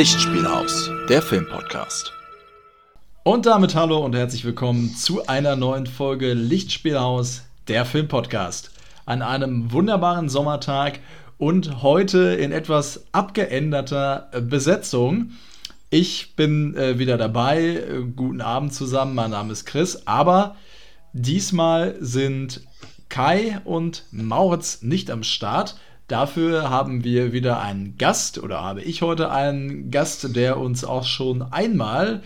Lichtspielhaus, der Filmpodcast. Und damit hallo und herzlich willkommen zu einer neuen Folge Lichtspielhaus, der Filmpodcast. An einem wunderbaren Sommertag und heute in etwas abgeänderter Besetzung. Ich bin äh, wieder dabei. Guten Abend zusammen. Mein Name ist Chris. Aber diesmal sind Kai und Mauritz nicht am Start. Dafür haben wir wieder einen Gast oder habe ich heute einen Gast, der uns auch schon einmal,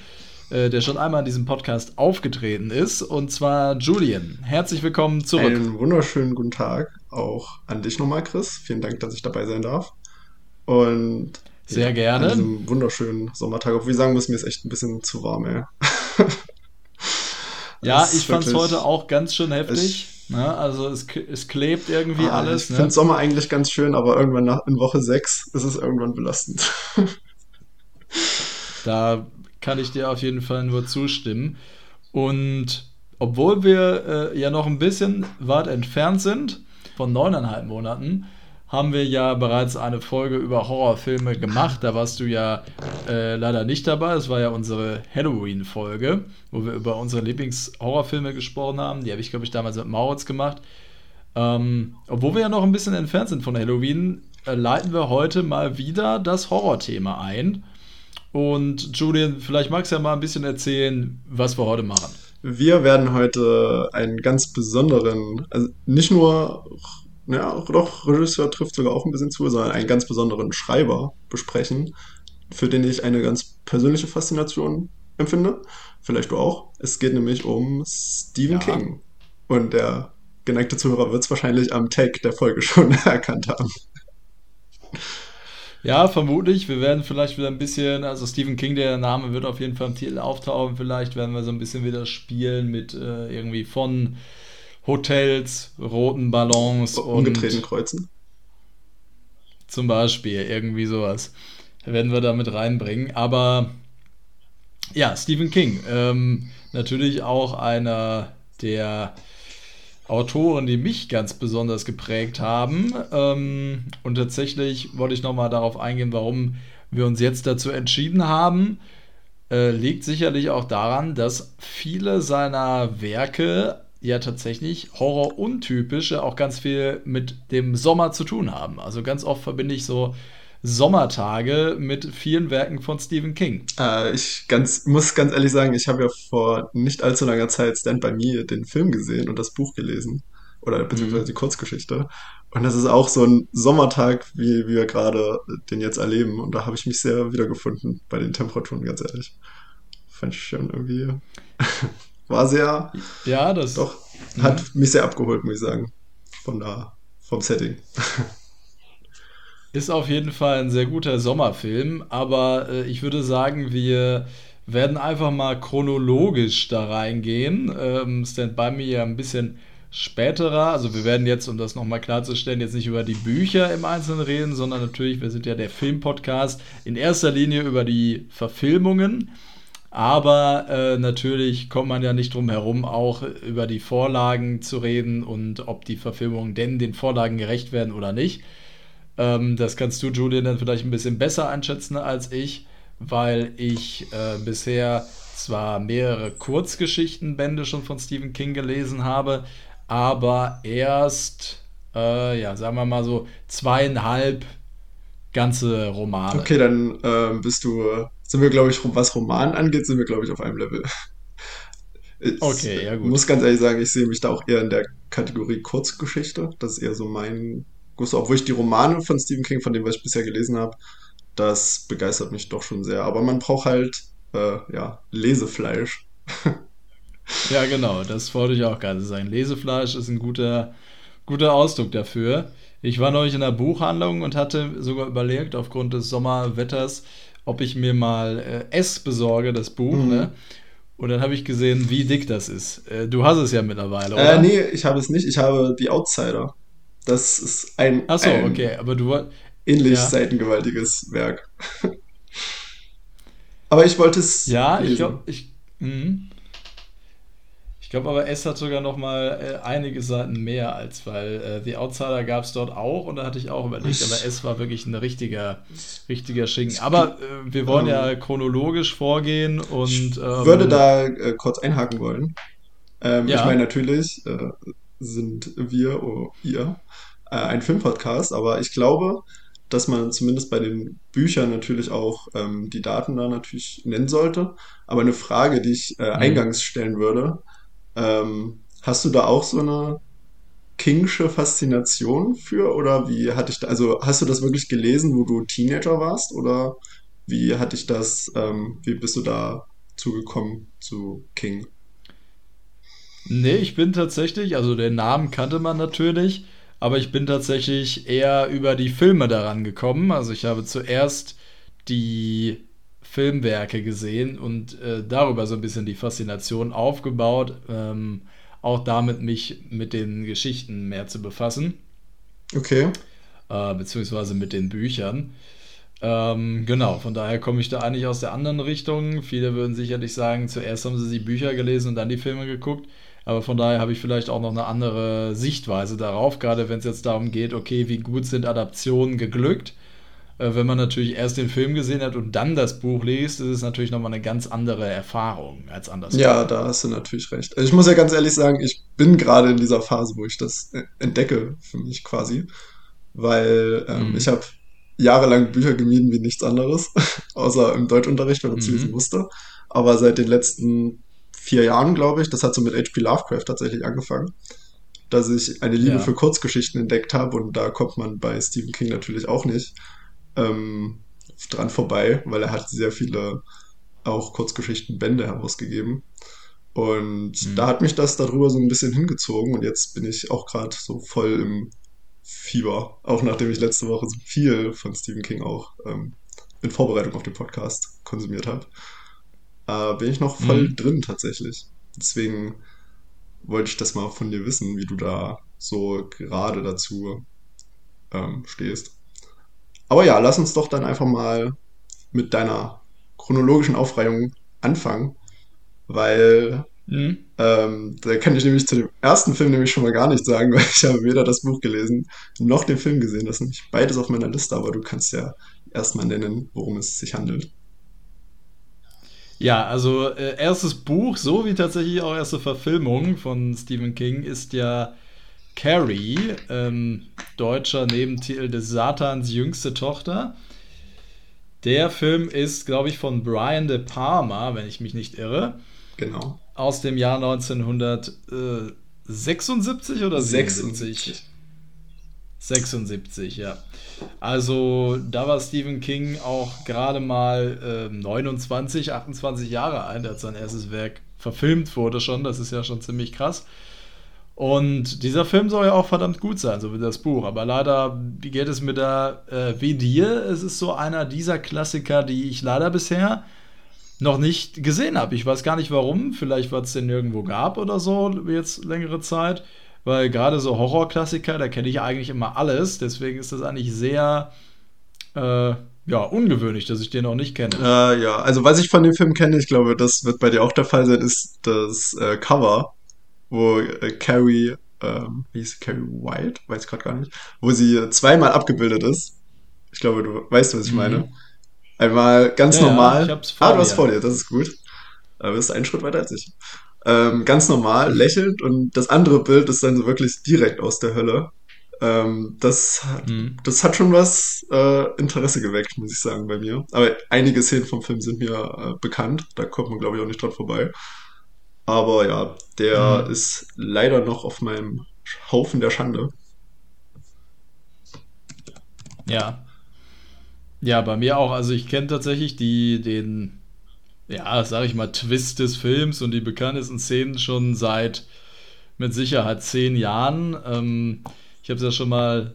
äh, der schon einmal in diesem Podcast aufgetreten ist, und zwar Julian. Herzlich willkommen zurück. Einen wunderschönen guten Tag auch an dich nochmal, Chris. Vielen Dank, dass ich dabei sein darf. Und sehr ja, gerne. An diesem wunderschönen Sommertag, obwohl ich sagen muss, mir ist echt ein bisschen zu warm, ey. ja, ich fand es heute auch ganz schön heftig. Ne? Also es, es klebt irgendwie ah, alles. Ich ne? finde Sommer eigentlich ganz schön, aber irgendwann nach, in Woche 6 ist es irgendwann belastend. da kann ich dir auf jeden Fall nur zustimmen. Und obwohl wir äh, ja noch ein bisschen weit entfernt sind von neuneinhalb Monaten, haben wir ja bereits eine Folge über Horrorfilme gemacht. Da warst du ja äh, leider nicht dabei. Das war ja unsere Halloween-Folge, wo wir über unsere Lieblings-Horrorfilme gesprochen haben. Die habe ich, glaube ich, damals mit Mauritz gemacht. Ähm, obwohl wir ja noch ein bisschen entfernt sind von Halloween, äh, leiten wir heute mal wieder das Horrorthema ein. Und Julian, vielleicht magst du ja mal ein bisschen erzählen, was wir heute machen. Wir werden heute einen ganz besonderen, also nicht nur ja, doch, Regisseur trifft sogar auch ein bisschen zu, sondern einen ganz besonderen Schreiber besprechen, für den ich eine ganz persönliche Faszination empfinde. Vielleicht du auch. Es geht nämlich um Stephen ja. King. Und der geneigte Zuhörer wird es wahrscheinlich am Tag der Folge schon erkannt haben. Ja, vermutlich. Wir werden vielleicht wieder ein bisschen, also Stephen King, der Name wird auf jeden Fall im Titel auftauchen. Vielleicht werden wir so ein bisschen wieder spielen mit äh, irgendwie von Hotels, roten Ballons und. Umgedrehten Kreuzen. Zum Beispiel, irgendwie sowas. Werden wir da mit reinbringen. Aber ja, Stephen King. Ähm, natürlich auch einer der Autoren, die mich ganz besonders geprägt haben. Ähm, und tatsächlich wollte ich nochmal darauf eingehen, warum wir uns jetzt dazu entschieden haben. Äh, liegt sicherlich auch daran, dass viele seiner Werke ja tatsächlich Horror untypisch auch ganz viel mit dem Sommer zu tun haben. Also ganz oft verbinde ich so Sommertage mit vielen Werken von Stephen King. Äh, ich ganz, muss ganz ehrlich sagen, ich habe ja vor nicht allzu langer Zeit Stand By Me den Film gesehen und das Buch gelesen. Oder beziehungsweise mhm. die Kurzgeschichte. Und das ist auch so ein Sommertag, wie wir gerade den jetzt erleben. Und da habe ich mich sehr wiedergefunden bei den Temperaturen, ganz ehrlich. Fand ich schon irgendwie war sehr. Ja, das. Doch, hat mh. mich sehr abgeholt, muss ich sagen. Von da, vom Setting. Ist auf jeden Fall ein sehr guter Sommerfilm, aber äh, ich würde sagen, wir werden einfach mal chronologisch da reingehen. Ähm, Stand By Me ja ein bisschen späterer. Also wir werden jetzt, um das nochmal klarzustellen, jetzt nicht über die Bücher im Einzelnen reden, sondern natürlich, wir sind ja der Filmpodcast, in erster Linie über die Verfilmungen. Aber äh, natürlich kommt man ja nicht drum herum, auch über die Vorlagen zu reden und ob die Verfilmungen denn den Vorlagen gerecht werden oder nicht. Ähm, das kannst du, Julian, dann vielleicht ein bisschen besser einschätzen als ich, weil ich äh, bisher zwar mehrere Kurzgeschichtenbände schon von Stephen King gelesen habe, aber erst, äh, ja, sagen wir mal so zweieinhalb ganze Romane. Okay, dann äh, bist du sind wir, glaube ich, was Roman angeht, sind wir, glaube ich, auf einem Level. Ich okay, ja gut. muss ganz ehrlich sagen, ich sehe mich da auch eher in der Kategorie Kurzgeschichte. Das ist eher so mein Gusto. Obwohl ich die Romane von Stephen King, von dem, was ich bisher gelesen habe, das begeistert mich doch schon sehr. Aber man braucht halt, äh, ja, Lesefleisch. ja, genau, das wollte ich auch gerade sagen. Lesefleisch ist ein guter, guter Ausdruck dafür. Ich war neulich in der Buchhandlung und hatte sogar überlegt, aufgrund des Sommerwetters, ob ich mir mal äh, S besorge, das Buch, mhm. ne? Und dann habe ich gesehen, wie dick das ist. Äh, du hast es ja mittlerweile, oder? Äh, nee, ich habe es nicht. Ich habe die Outsider. Das ist ein, Ach so, ein okay, aber du ähnlich ja. seitengewaltiges Werk. aber ich wollte es. Ja, lesen. ich glaube, ich, mhm. Ich glaube aber, S hat sogar noch mal äh, einige Seiten mehr als, weil äh, The Outsider gab es dort auch und da hatte ich auch überlegt, aber S war wirklich ein richtiger, richtiger Schinken. Aber äh, wir wollen ja chronologisch vorgehen und. Ich ähm, würde da äh, kurz einhaken wollen. Ähm, ja. Ich meine, natürlich äh, sind wir, oder ihr, äh, ein Filmpodcast, aber ich glaube, dass man zumindest bei den Büchern natürlich auch ähm, die Daten da natürlich nennen sollte. Aber eine Frage, die ich äh, mhm. eingangs stellen würde, ähm, hast du da auch so eine Kingsche Faszination für oder wie hatte ich da, also hast du das wirklich gelesen, wo du Teenager warst oder wie hatte ich das, ähm, wie bist du da zugekommen zu King? Nee, ich bin tatsächlich, also den Namen kannte man natürlich, aber ich bin tatsächlich eher über die Filme daran gekommen. Also ich habe zuerst die Filmwerke gesehen und äh, darüber so ein bisschen die Faszination aufgebaut, ähm, auch damit mich mit den Geschichten mehr zu befassen. Okay. Äh, beziehungsweise mit den Büchern. Ähm, genau, von daher komme ich da eigentlich aus der anderen Richtung. Viele würden sicherlich sagen, zuerst haben sie die Bücher gelesen und dann die Filme geguckt. Aber von daher habe ich vielleicht auch noch eine andere Sichtweise darauf, gerade wenn es jetzt darum geht, okay, wie gut sind Adaptionen geglückt. Äh, wenn man natürlich erst den Film gesehen hat und dann das Buch liest, ist es natürlich nochmal eine ganz andere Erfahrung als anders. Ja, da hast du natürlich recht. Also ich muss ja ganz ehrlich sagen, ich bin gerade in dieser Phase, wo ich das äh, entdecke für mich quasi. Weil ähm, mhm. ich habe jahrelang Bücher gemieden wie nichts anderes, außer im Deutschunterricht, wenn man es mhm. lesen musste. Aber seit den letzten vier Jahren, glaube ich. Das hat so mit H.P. Lovecraft tatsächlich angefangen, dass ich eine Liebe ja. für Kurzgeschichten entdeckt habe und da kommt man bei Stephen King natürlich auch nicht ähm, dran vorbei, weil er hat sehr viele auch Kurzgeschichtenbände herausgegeben. Und mhm. da hat mich das darüber so ein bisschen hingezogen und jetzt bin ich auch gerade so voll im Fieber, auch nachdem ich letzte Woche so viel von Stephen King auch ähm, in Vorbereitung auf den Podcast konsumiert habe äh, bin ich noch voll mhm. drin tatsächlich. Deswegen wollte ich das mal von dir wissen, wie du da so gerade dazu ähm, stehst. Aber ja, lass uns doch dann einfach mal mit deiner chronologischen Aufreihung anfangen, weil mhm. ähm, da kann ich nämlich zu dem ersten Film nämlich schon mal gar nichts sagen, weil ich habe weder das Buch gelesen noch den Film gesehen. Das ist nämlich beides auf meiner Liste, aber du kannst ja erstmal nennen, worum es sich handelt. Ja, also äh, erstes Buch, so wie tatsächlich auch erste Verfilmung von Stephen King, ist ja Carrie, ähm, deutscher Nebentitel des Satans jüngste Tochter. Der Film ist, glaube ich, von Brian De Palma, wenn ich mich nicht irre. Genau. Aus dem Jahr 1976 oder 76? 76, ja. Also da war Stephen King auch gerade mal äh, 29, 28 Jahre alt, als sein erstes Werk verfilmt wurde schon. Das ist ja schon ziemlich krass. Und dieser Film soll ja auch verdammt gut sein, so wie das Buch. Aber leider wie geht es mir da äh, wie dir. Es ist so einer dieser Klassiker, die ich leider bisher noch nicht gesehen habe. Ich weiß gar nicht warum. Vielleicht, weil es den nirgendwo gab oder so, jetzt längere Zeit weil gerade so Horrorklassiker, da kenne ich eigentlich immer alles. Deswegen ist das eigentlich sehr äh, ja, ungewöhnlich, dass ich den noch nicht kenne. Äh, ja, also was ich von dem Film kenne, ich glaube, das wird bei dir auch der Fall sein, ist das äh, Cover, wo äh, Carrie, ähm, wie hieß Carrie White? Weiß ich gerade gar nicht. Wo sie zweimal abgebildet ist. Ich glaube, du weißt, was ich mhm. meine. Einmal ganz ja, normal. Ja, ich hab's vor ah, du hast vor dir, das ist gut. Aber du bist einen Schritt weiter als ich ähm, ganz normal, lächelnd und das andere Bild ist dann so wirklich direkt aus der Hölle. Ähm, das, mhm. das hat schon was äh, Interesse geweckt, muss ich sagen, bei mir. Aber einige Szenen vom Film sind mir äh, bekannt, da kommt man, glaube ich, auch nicht dran vorbei. Aber ja, der mhm. ist leider noch auf meinem Haufen der Schande. Ja. Ja, bei mir auch. Also ich kenne tatsächlich die, den ja, sag ich mal, Twist des Films und die bekanntesten Szenen schon seit mit Sicherheit zehn Jahren. Ähm, ich habe es ja schon mal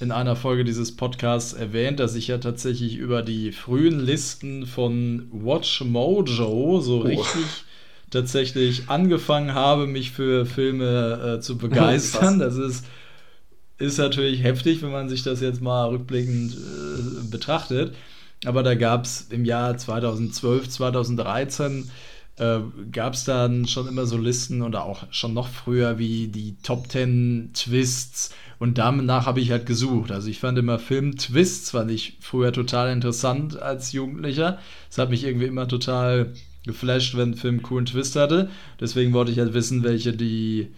in einer Folge dieses Podcasts erwähnt, dass ich ja tatsächlich über die frühen Listen von Watch Mojo so oh. richtig tatsächlich angefangen habe, mich für Filme äh, zu begeistern. das ist, ist natürlich heftig, wenn man sich das jetzt mal rückblickend äh, betrachtet. Aber da gab es im Jahr 2012, 2013 äh, gab es dann schon immer so Listen oder auch schon noch früher wie die Top 10 Twists und danach habe ich halt gesucht. Also ich fand immer Film-Twists, fand ich früher total interessant als Jugendlicher. Es hat mich irgendwie immer total geflasht, wenn ein Film einen coolen Twist hatte. Deswegen wollte ich halt wissen, welche die,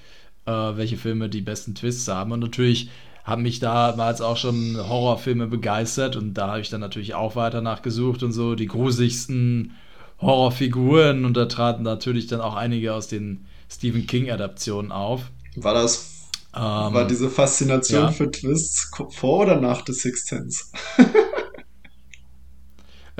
äh, welche Filme die besten Twists haben. Und natürlich haben mich damals auch schon Horrorfilme begeistert und da habe ich dann natürlich auch weiter nachgesucht und so die gruseligsten Horrorfiguren und da traten natürlich dann auch einige aus den Stephen King-Adaptionen auf. War das ähm, war diese Faszination ja. für Twists vor oder nach The Sixth Sense?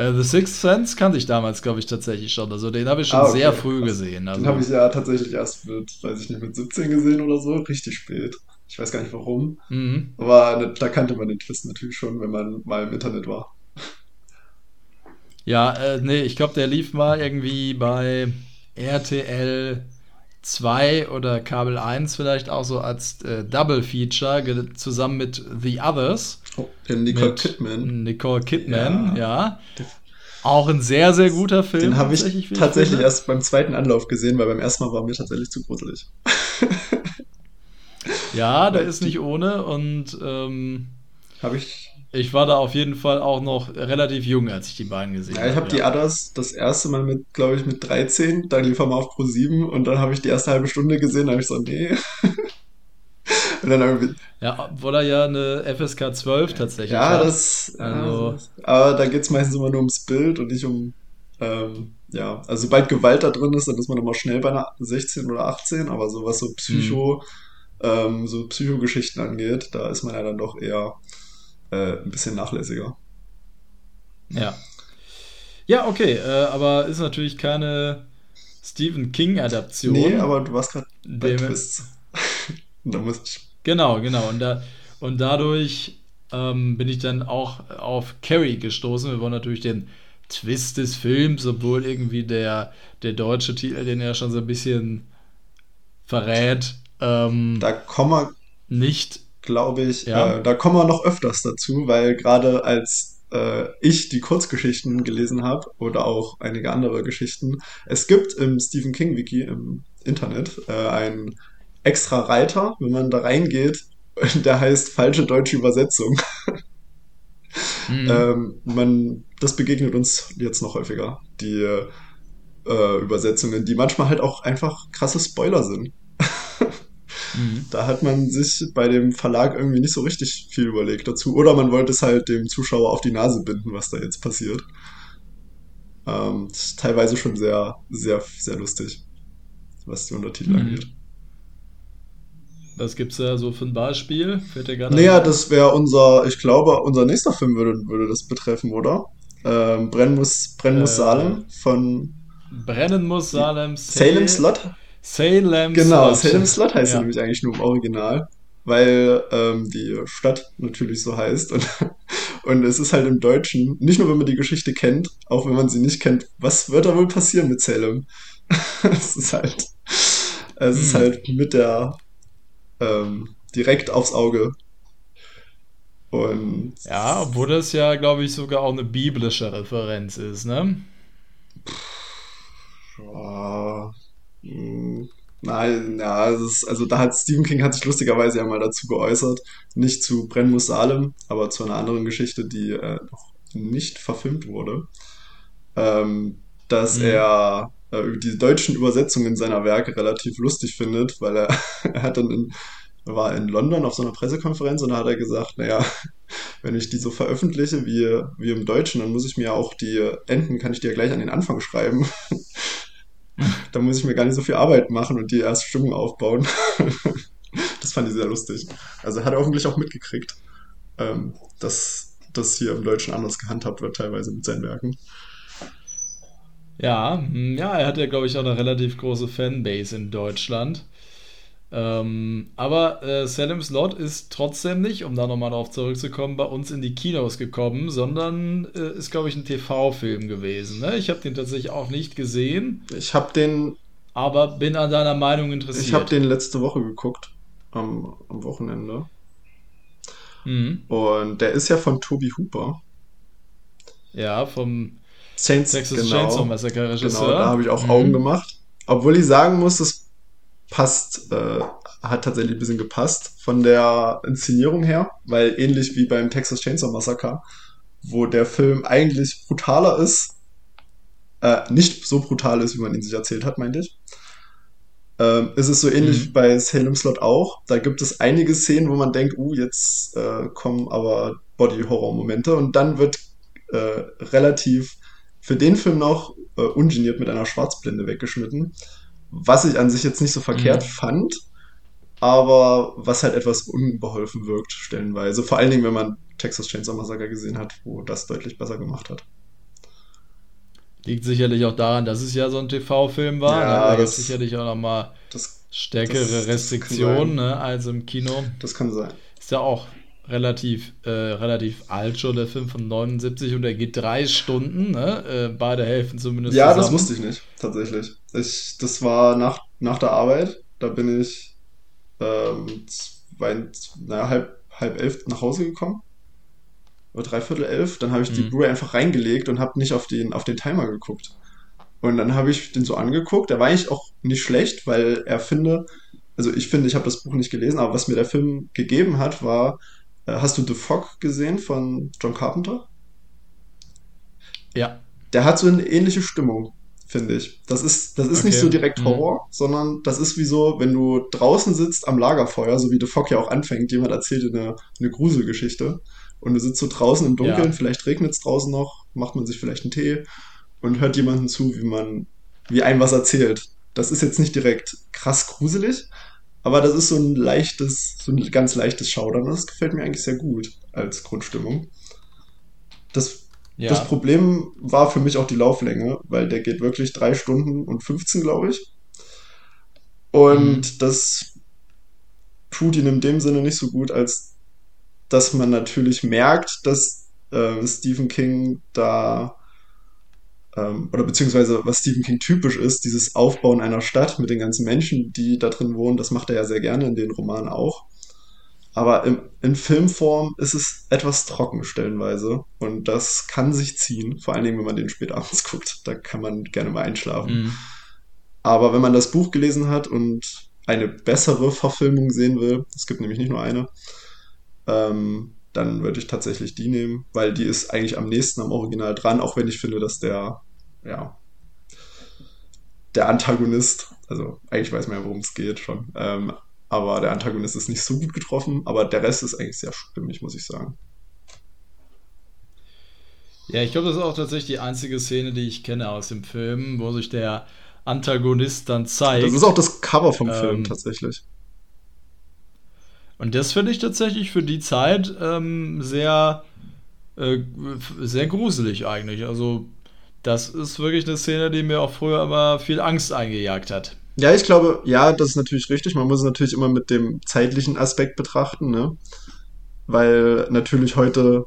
äh, The Sixth Sense kannte ich damals, glaube ich, tatsächlich schon. Also den habe ich schon ah, okay. sehr früh gesehen. Also. Den habe ich ja tatsächlich erst mit, weiß ich nicht, mit 17 gesehen oder so, richtig spät. Ich weiß gar nicht warum. Mhm. Aber ne, da kannte man den Twist natürlich schon, wenn man mal im Internet war. Ja, äh, nee, ich glaube, der lief mal irgendwie bei RTL 2 oder Kabel 1 vielleicht auch so als äh, Double Feature zusammen mit The Others. Oh, Nicole Kidman. Nicole Kidman, ja. ja. Auch ein sehr, sehr guter Film. Den habe ich tatsächlich ich erst beim zweiten Anlauf gesehen, weil beim ersten Mal war mir tatsächlich zu gruselig. ja, der ist nicht ohne und ähm, habe ich ich war da auf jeden Fall auch noch relativ jung, als ich die beiden gesehen habe. Ja, ich habe hab die Others das erste Mal mit, glaube ich, mit 13, dann lief er mal auf Pro 7 und dann habe ich die erste halbe Stunde gesehen, da habe ich so, nee. und dann irgendwie. Ja, obwohl er ja eine FSK 12 tatsächlich ja, hat. Das, also, ja, aber da geht es meistens immer nur ums Bild und nicht um. Ähm, ja, also sobald Gewalt da drin ist, dann ist man immer schnell bei einer 16 oder 18, aber so was so Psycho, mhm. ähm, so Psychogeschichten angeht, da ist man ja dann doch eher äh, ein bisschen nachlässiger. Ja. Ja, okay, äh, aber ist natürlich keine Stephen King-Adaption. Nee, aber du warst gerade bei Twists. da musste ich. Genau, genau. Und, da, und dadurch ähm, bin ich dann auch auf Carrie gestoßen. Wir wollen natürlich den Twist des Films, obwohl irgendwie der, der deutsche Titel den ja schon so ein bisschen verrät. Ähm, da kommen wir nicht glaube ich. Ja. Äh, da kommen wir noch öfters dazu, weil gerade als äh, ich die Kurzgeschichten gelesen habe oder auch einige andere Geschichten, es gibt im Stephen King Wiki im Internet äh, einen extra Reiter, wenn man da reingeht, der heißt falsche deutsche Übersetzung. mhm. ähm, man, das begegnet uns jetzt noch häufiger, die äh, Übersetzungen, die manchmal halt auch einfach krasse Spoiler sind. Mhm. Da hat man sich bei dem Verlag irgendwie nicht so richtig viel überlegt dazu. Oder man wollte es halt dem Zuschauer auf die Nase binden, was da jetzt passiert. Ähm, teilweise schon sehr, sehr, sehr lustig, was die Untertitel mhm. angeht. Was gibt's da so für ein Beispiel? Naja, das wäre unser, ich glaube, unser nächster Film würde, würde das betreffen, oder? Ähm, Brennen muss, Brennen muss äh, Salem von. Brennen muss Salem. Salem Slot Salem genau, Slot. Salem Slot heißt ja. nämlich eigentlich nur im Original, weil ähm, die Stadt natürlich so heißt. Und, und es ist halt im Deutschen, nicht nur wenn man die Geschichte kennt, auch wenn man sie nicht kennt, was wird da wohl passieren mit Salem? es ist halt, es hm. ist halt mit der ähm, direkt aufs Auge. Und ja, obwohl das ja, glaube ich, sogar auch eine biblische Referenz ist, ne? Pff, ja, nein, ja, ist, also da hat Stephen King hat sich lustigerweise ja mal dazu geäußert, nicht zu Brennen muss Salem, aber zu einer anderen Geschichte, die äh, noch nicht verfilmt wurde, ähm, dass mhm. er äh, die deutschen Übersetzungen seiner Werke relativ lustig findet, weil er, er hat dann in, war in London auf so einer Pressekonferenz und da hat er gesagt, naja, wenn ich die so veröffentliche wie, wie im Deutschen, dann muss ich mir auch die Enden, kann ich dir ja gleich an den Anfang schreiben. da muss ich mir gar nicht so viel Arbeit machen und die erste Stimmung aufbauen. das fand ich sehr lustig. Also hat er hoffentlich auch mitgekriegt, ähm, dass das hier im Deutschen anders gehandhabt wird, teilweise mit seinen Werken. Ja, hm, ja, er hat ja, glaube ich, auch eine relativ große Fanbase in Deutschland. Ähm, aber äh, Salem's Lot ist trotzdem nicht, um da nochmal drauf zurückzukommen, bei uns in die Kinos gekommen, sondern äh, ist, glaube ich, ein TV-Film gewesen. Ne? Ich habe den tatsächlich auch nicht gesehen. Ich habe den. Aber bin an deiner Meinung interessiert. Ich habe den letzte Woche geguckt, am, am Wochenende. Mhm. Und der ist ja von Toby Hooper. Ja, vom Chains, Texas genau, Chainsaw Massacre Regisseur. Genau, da habe ich auch Mhm. Augen gemacht. Obwohl ich sagen muss, es passt, äh, hat tatsächlich ein bisschen gepasst von der Inszenierung her, weil ähnlich wie beim Texas Chainsaw Massacre, wo der Film eigentlich brutaler ist, äh, nicht so brutal ist, wie man ihn sich erzählt hat, meinte ich. Ähm, ist es so ähnlich Mhm. wie bei Salem Slot auch. Da gibt es einige Szenen, wo man denkt, uh, jetzt äh, kommen aber Body-Horror-Momente und dann wird äh, relativ für den Film noch äh, ungeniert mit einer Schwarzblende weggeschnitten. Was ich an sich jetzt nicht so verkehrt Mhm. fand, aber was halt etwas unbeholfen wirkt, stellenweise. Vor allen Dingen, wenn man Texas Chainsaw Massacre gesehen hat, wo das deutlich besser gemacht hat. Liegt sicherlich auch daran, dass es ja so ein TV-Film war. Ja, ne? Da es sicherlich auch nochmal stärkere das- das Restriktionen ne, als im Kino. das kann sein. Ist ja auch relativ, äh, relativ alt schon, der Film von 79 und er geht drei Stunden, ne? Äh, beide Hälften zumindest. Ja, das zusammen. wusste ich nicht, tatsächlich. Ich, das war nach, nach der Arbeit, da bin ich ähm, zwei, naja, halb, halb elf nach Hause gekommen. Oder dreiviertel elf. Dann habe ich die Mhm. Blu-ray einfach reingelegt und habe nicht auf den, auf den Timer geguckt. Und dann habe ich den so angeguckt. Der war eigentlich auch nicht schlecht, weil er finde, also ich finde, ich habe das Buch nicht gelesen, aber was mir der Film gegeben hat, war, hast du The Fog gesehen von John Carpenter? Ja. der hat so eine ähnliche Stimmung, finde ich. Das ist, das ist nicht Okay. so direkt Mhm. Horror, sondern das ist wie so, wenn du draußen sitzt am Lagerfeuer, so wie The Fog ja auch anfängt, jemand erzählt dir eine, eine Gruselgeschichte und du sitzt so draußen im Dunkeln, Ja. vielleicht regnet es draußen noch, macht man sich vielleicht einen Tee und hört jemanden zu, wie man, wie einem was erzählt. Das ist jetzt nicht direkt krass gruselig, aber das ist so ein leichtes, so ein ganz leichtes Schaudern. Das gefällt mir eigentlich sehr gut als Grundstimmung. Das Ja. das Problem war für mich auch die Lauflänge, weil der geht wirklich drei Stunden und 15, glaube ich. Und Mhm. das tut ihn in dem Sinne nicht so gut, als dass man natürlich merkt, dass äh, Stephen King da, oder beziehungsweise was Stephen King typisch ist, dieses Aufbauen einer Stadt mit den ganzen Menschen, die da drin wohnen, das macht er ja sehr gerne in den Romanen auch. Aber im, in Filmform ist es etwas trocken stellenweise und das kann sich ziehen, vor allen Dingen, wenn man den spät abends guckt. Da kann man gerne mal einschlafen. Mhm. Aber wenn man das Buch gelesen hat und eine bessere Verfilmung sehen will, es gibt nämlich nicht nur eine, ähm, dann würde ich tatsächlich die nehmen, weil die ist eigentlich am nächsten am Original dran, auch wenn ich finde, dass der, ja, der Antagonist, also eigentlich weiß man ja, worum es geht schon, ähm, aber der Antagonist ist nicht so gut getroffen, aber der Rest ist eigentlich sehr stimmig, muss ich sagen. Ja, ich glaube, das ist auch tatsächlich die einzige Szene, die ich kenne aus dem Film, wo sich der Antagonist dann zeigt. Das ist auch das Cover vom Ähm, Film tatsächlich. Und das finde ich tatsächlich für die Zeit ähm, sehr, äh, sehr gruselig eigentlich. Also, das ist wirklich eine Szene, die mir auch früher immer viel Angst eingejagt hat. Ja, ich glaube, ja, das ist natürlich richtig. Man muss es natürlich immer mit dem zeitlichen Aspekt betrachten, ne? Weil natürlich heute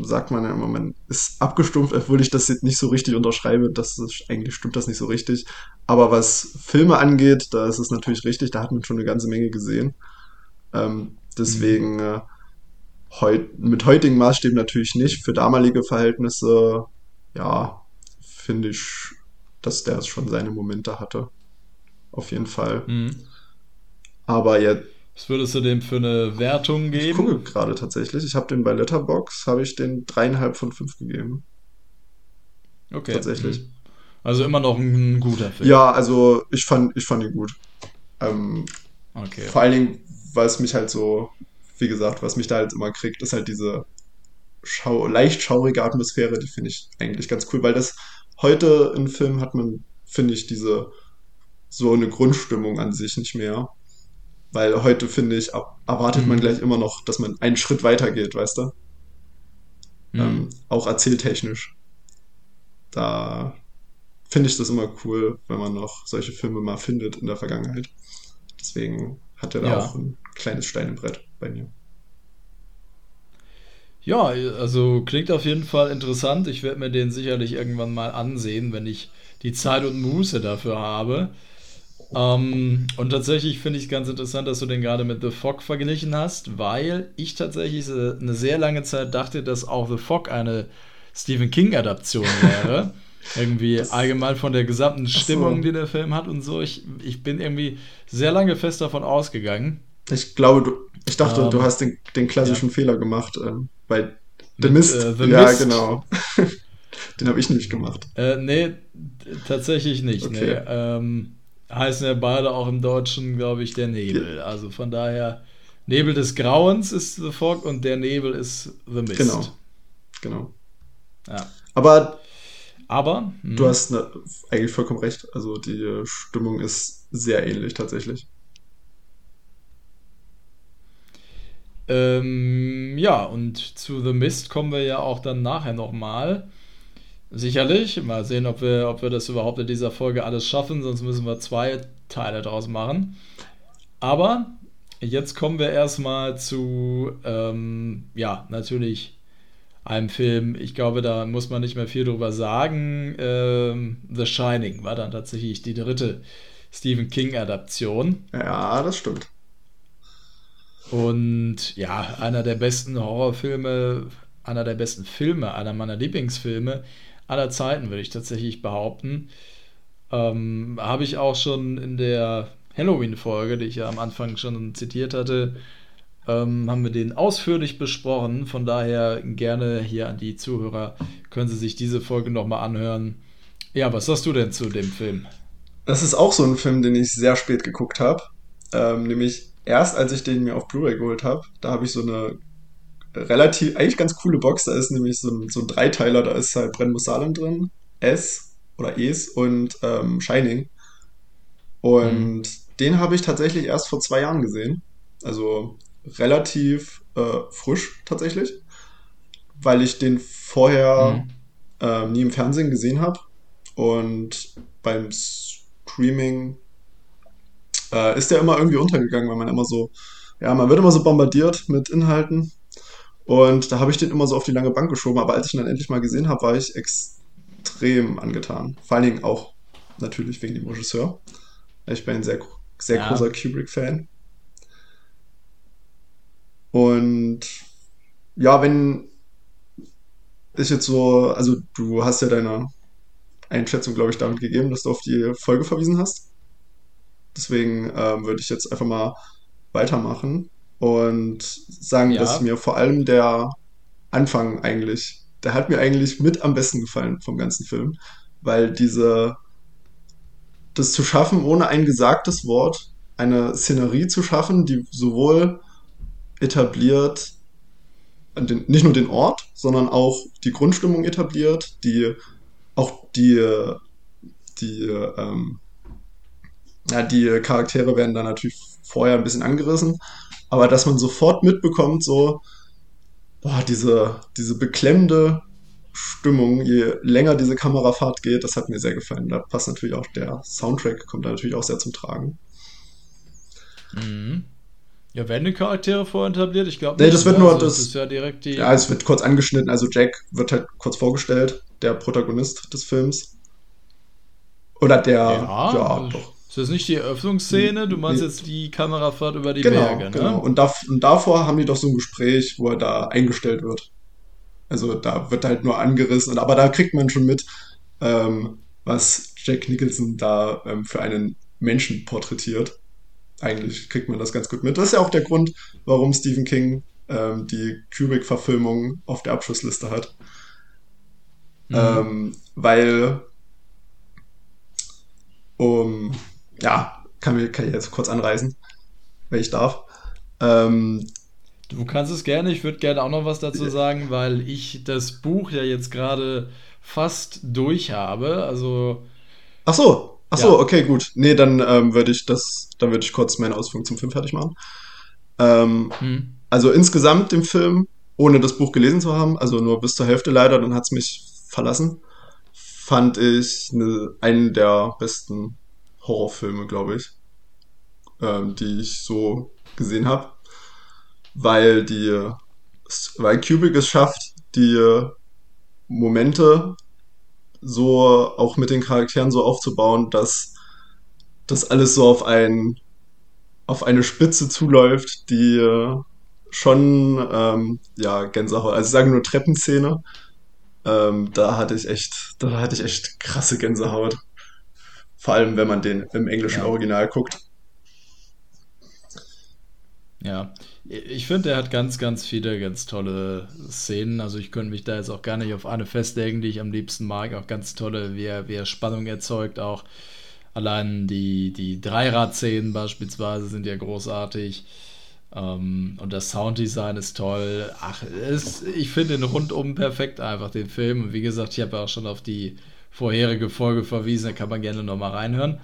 sagt man ja immer, man ist abgestumpft, obwohl ich das jetzt nicht so richtig unterschreibe. Das ist, eigentlich stimmt das nicht so richtig. Aber was Filme angeht, da ist es natürlich richtig. Da hat man schon eine ganze Menge gesehen. Ähm, deswegen äh, heut, mit heutigen Maßstäben natürlich nicht. Für damalige Verhältnisse, ja, finde ich, dass der schon seine Momente hatte. Auf jeden Fall. Mhm. Aber jetzt, Was würdest du dem für eine Wertung ich geben? gucke gerade tatsächlich. Ich habe den bei Letterbox habe ich den dreieinhalb von fünf gegeben. Okay. Tatsächlich. Mhm. Also immer noch ein guter Film. Ja, also ich fand, ich fand ihn gut. Ähm, Okay. Vor allen Dingen, weil es mich halt so, wie gesagt, was mich da halt immer kriegt, ist halt diese schau leicht schaurige Atmosphäre, die finde ich eigentlich ganz cool, weil das heute in Filmen hat man, finde ich, diese so eine Grundstimmung an sich nicht mehr. Weil heute, finde ich, erwartet man Mhm. gleich immer noch, dass man einen Schritt weiter geht, weißt du? Mhm. Ähm, auch erzähltechnisch. Da finde ich das immer cool, wenn man noch solche Filme mal findet in der Vergangenheit. Deswegen hat er da Ja. auch ein kleines Stein im Brett bei mir. Ja, also klingt auf jeden Fall interessant. Ich werde mir den sicherlich irgendwann mal ansehen, wenn ich die Zeit und Muße dafür habe. Ähm, und tatsächlich finde ich es ganz interessant, dass du den gerade mit The Fog verglichen hast, weil ich tatsächlich se- eine sehr lange Zeit dachte, dass auch The Fog eine Stephen King-Adaption wäre. irgendwie das, allgemein von der gesamten Stimmung, so. die der Film hat und so. Ich, ich bin irgendwie sehr lange fest davon ausgegangen. Ich glaube, du, ich dachte, um, du ähm, hast den, den klassischen ja. Fehler gemacht, äh, weil The Mist. Äh, The ja, Mist. genau. den habe ich nicht gemacht. Äh, nee, tatsächlich nicht. Okay. Nee. Ähm, heißen ja beide auch im Deutschen, glaube ich, der Nebel. Ja. Also von daher, Nebel des Grauens ist The Fog und der Nebel ist The Mist. Genau. Genau. Ja. Aber aber. Mh. Du hm. hast ne, eigentlich vollkommen recht. Also die Stimmung ist sehr ähnlich tatsächlich. Ähm, ja, und zu The Mist kommen wir ja auch dann nachher nochmal. Sicherlich. Mal sehen, ob wir, ob wir das überhaupt in dieser Folge alles schaffen, sonst müssen wir zwei Teile draus machen. Aber jetzt kommen wir erstmal zu, ähm, ja, natürlich einem Film. Ich glaube, da muss man nicht mehr viel drüber sagen. Ähm, The Shining war dann tatsächlich die dritte Stephen King-Adaption. Ja, das stimmt. Und ja, einer der besten Horrorfilme, einer der besten Filme, einer meiner Lieblingsfilme aller Zeiten, würde ich tatsächlich behaupten. Ähm, Habe ich auch schon in der Halloween-Folge, die ich ja am Anfang schon zitiert hatte, ähm, haben wir den ausführlich besprochen. Von daher gerne hier an die Zuhörer, können Sie sich diese Folge nochmal anhören. Ja, was sagst du denn zu dem Film? Das ist auch so ein Film, den ich sehr spät geguckt habe. Ähm, nämlich erst, als ich den mir auf Blu-ray geholt habe. Da habe ich so eine relativ, eigentlich ganz coole Box. Da ist nämlich so ein, so ein Dreiteiler, da ist halt Brennmus Salem drin, S oder Es und ähm, Shining. Und mhm. den habe ich tatsächlich erst vor zwei Jahren gesehen. Also relativ äh, frisch tatsächlich, weil ich den vorher mhm. äh, nie im Fernsehen gesehen habe und beim Streaming äh, ist der immer irgendwie untergegangen, weil man immer so, ja, man wird immer so bombardiert mit Inhalten und da habe ich den immer so auf die lange Bank geschoben, aber als ich ihn dann endlich mal gesehen habe, war ich extrem angetan. Vor allen Dingen auch natürlich wegen dem Regisseur. Ich bin ein sehr, sehr ja. großer Kubrick-Fan. Und ja, wenn ich jetzt so, also du hast ja deine Einschätzung, glaube ich, damit gegeben, dass du auf die Folge verwiesen hast. Deswegen ähm, würde ich jetzt einfach mal weitermachen und sagen, ja. dass mir vor allem der Anfang eigentlich, der hat mir eigentlich mit am besten gefallen vom ganzen Film, weil diese, das zu schaffen, ohne ein gesagtes Wort, eine Szenerie zu schaffen, die sowohl etabliert, den, nicht nur den Ort, sondern auch die Grundstimmung etabliert, die auch die, die, ähm, ja, die Charaktere werden dann natürlich vorher ein bisschen angerissen, aber dass man sofort mitbekommt, so, boah, diese, diese beklemmende Stimmung, je länger diese Kamerafahrt geht, das hat mir sehr gefallen. Da passt natürlich auch der Soundtrack, kommt da natürlich auch sehr zum Tragen. Mhm. Ja, werden die Charaktere vorher etabliert? Ich glaube Nee, das wird nur also, das, das ist ja direkt die. Ja, es wird kurz angeschnitten. Also Jack wird halt kurz vorgestellt, der Protagonist des Films. Oder der. Ja, ja doch. Ist das nicht die Eröffnungsszene? Du meinst jetzt die Kamerafahrt über die genau, Berge, ne? Genau. Und, da, und davor haben die doch so ein Gespräch, wo er da eingestellt wird. Also da wird halt nur angerissen, aber da kriegt man schon mit, ähm, was Jack Nicholson da ähm, für einen Menschen porträtiert eigentlich kriegt man das ganz gut mit. Das ist ja auch der Grund, warum Stephen King ähm, die Kubrick-Verfilmung auf der Abschlussliste hat. Mhm. Ähm, weil, um, ja, kann, kann ich jetzt kurz anreißen, wenn ich darf. Ähm, du kannst es gerne, ich würde gerne auch noch was dazu sagen, weil ich das Buch ja jetzt gerade fast durch habe. Also. Ach so, Ach so, ja. okay, gut. Nee, dann ähm, würde ich das, dann würde ich kurz meine Ausführungen zum Film fertig machen. Ähm, hm. Also insgesamt im Film, ohne das Buch gelesen zu haben, also nur bis zur Hälfte leider, dann hat es mich verlassen, fand ich eine, einen der besten Horrorfilme, glaube ich, ähm, die ich so gesehen habe, weil die, weil Kubrick es schafft, die Momente so auch mit den Charakteren so aufzubauen, dass das alles so auf ein auf eine Spitze zuläuft, die äh, schon ähm, ja Gänsehaut. Also ich sage nur Treppenszene, Ähm, da hatte ich echt, da hatte ich echt krasse Gänsehaut. Vor allem, wenn man den im englischen Ja. Original guckt. Ja, ich finde, er hat ganz, ganz viele ganz tolle Szenen. Also ich könnte mich da jetzt auch gar nicht auf eine festlegen, die ich am liebsten mag. Auch ganz tolle, wie er, wie er Spannung erzeugt. Auch allein die, die Dreirad-Szenen beispielsweise sind ja großartig. Ähm, und das Sounddesign ist toll. Ach, es, ich finde ihn rundum perfekt einfach, den Film. Und wie gesagt, ich habe ja auch schon auf die vorherige Folge verwiesen, da kann man gerne nochmal reinhören.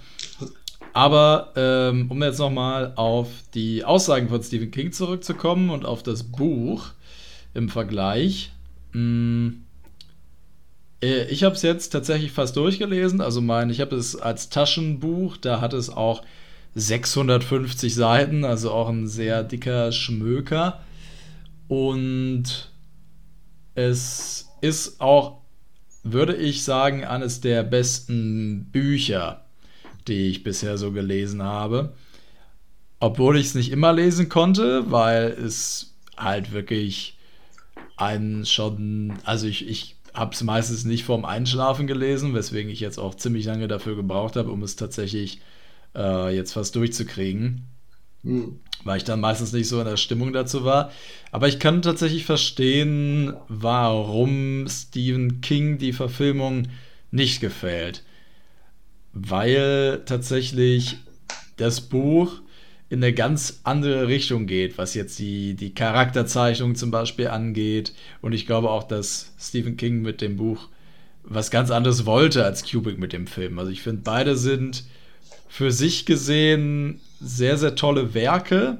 Aber ähm, um jetzt nochmal auf die Aussagen von Stephen King zurückzukommen und auf das Buch im Vergleich. Mh, äh, ich habe es jetzt tatsächlich fast durchgelesen. Also mein, ich habe es als Taschenbuch, da hat es auch 650 Seiten, also auch ein sehr dicker Schmöker. Und es ist auch, würde ich sagen, eines der besten Bücher die ich bisher so gelesen habe. Obwohl ich es nicht immer lesen konnte, weil es halt wirklich einen schon, also ich, ich habe es meistens nicht vorm Einschlafen gelesen, weswegen ich jetzt auch ziemlich lange dafür gebraucht habe, um es tatsächlich äh, jetzt fast durchzukriegen, Hm. weil ich dann meistens nicht so in der Stimmung dazu war. Aber ich kann tatsächlich verstehen, warum Stephen King die Verfilmung nicht gefällt weil tatsächlich das Buch in eine ganz andere Richtung geht, was jetzt die, die Charakterzeichnung zum Beispiel angeht. Und ich glaube auch, dass Stephen King mit dem Buch was ganz anderes wollte als Kubrick mit dem Film. Also ich finde, beide sind für sich gesehen sehr, sehr tolle Werke.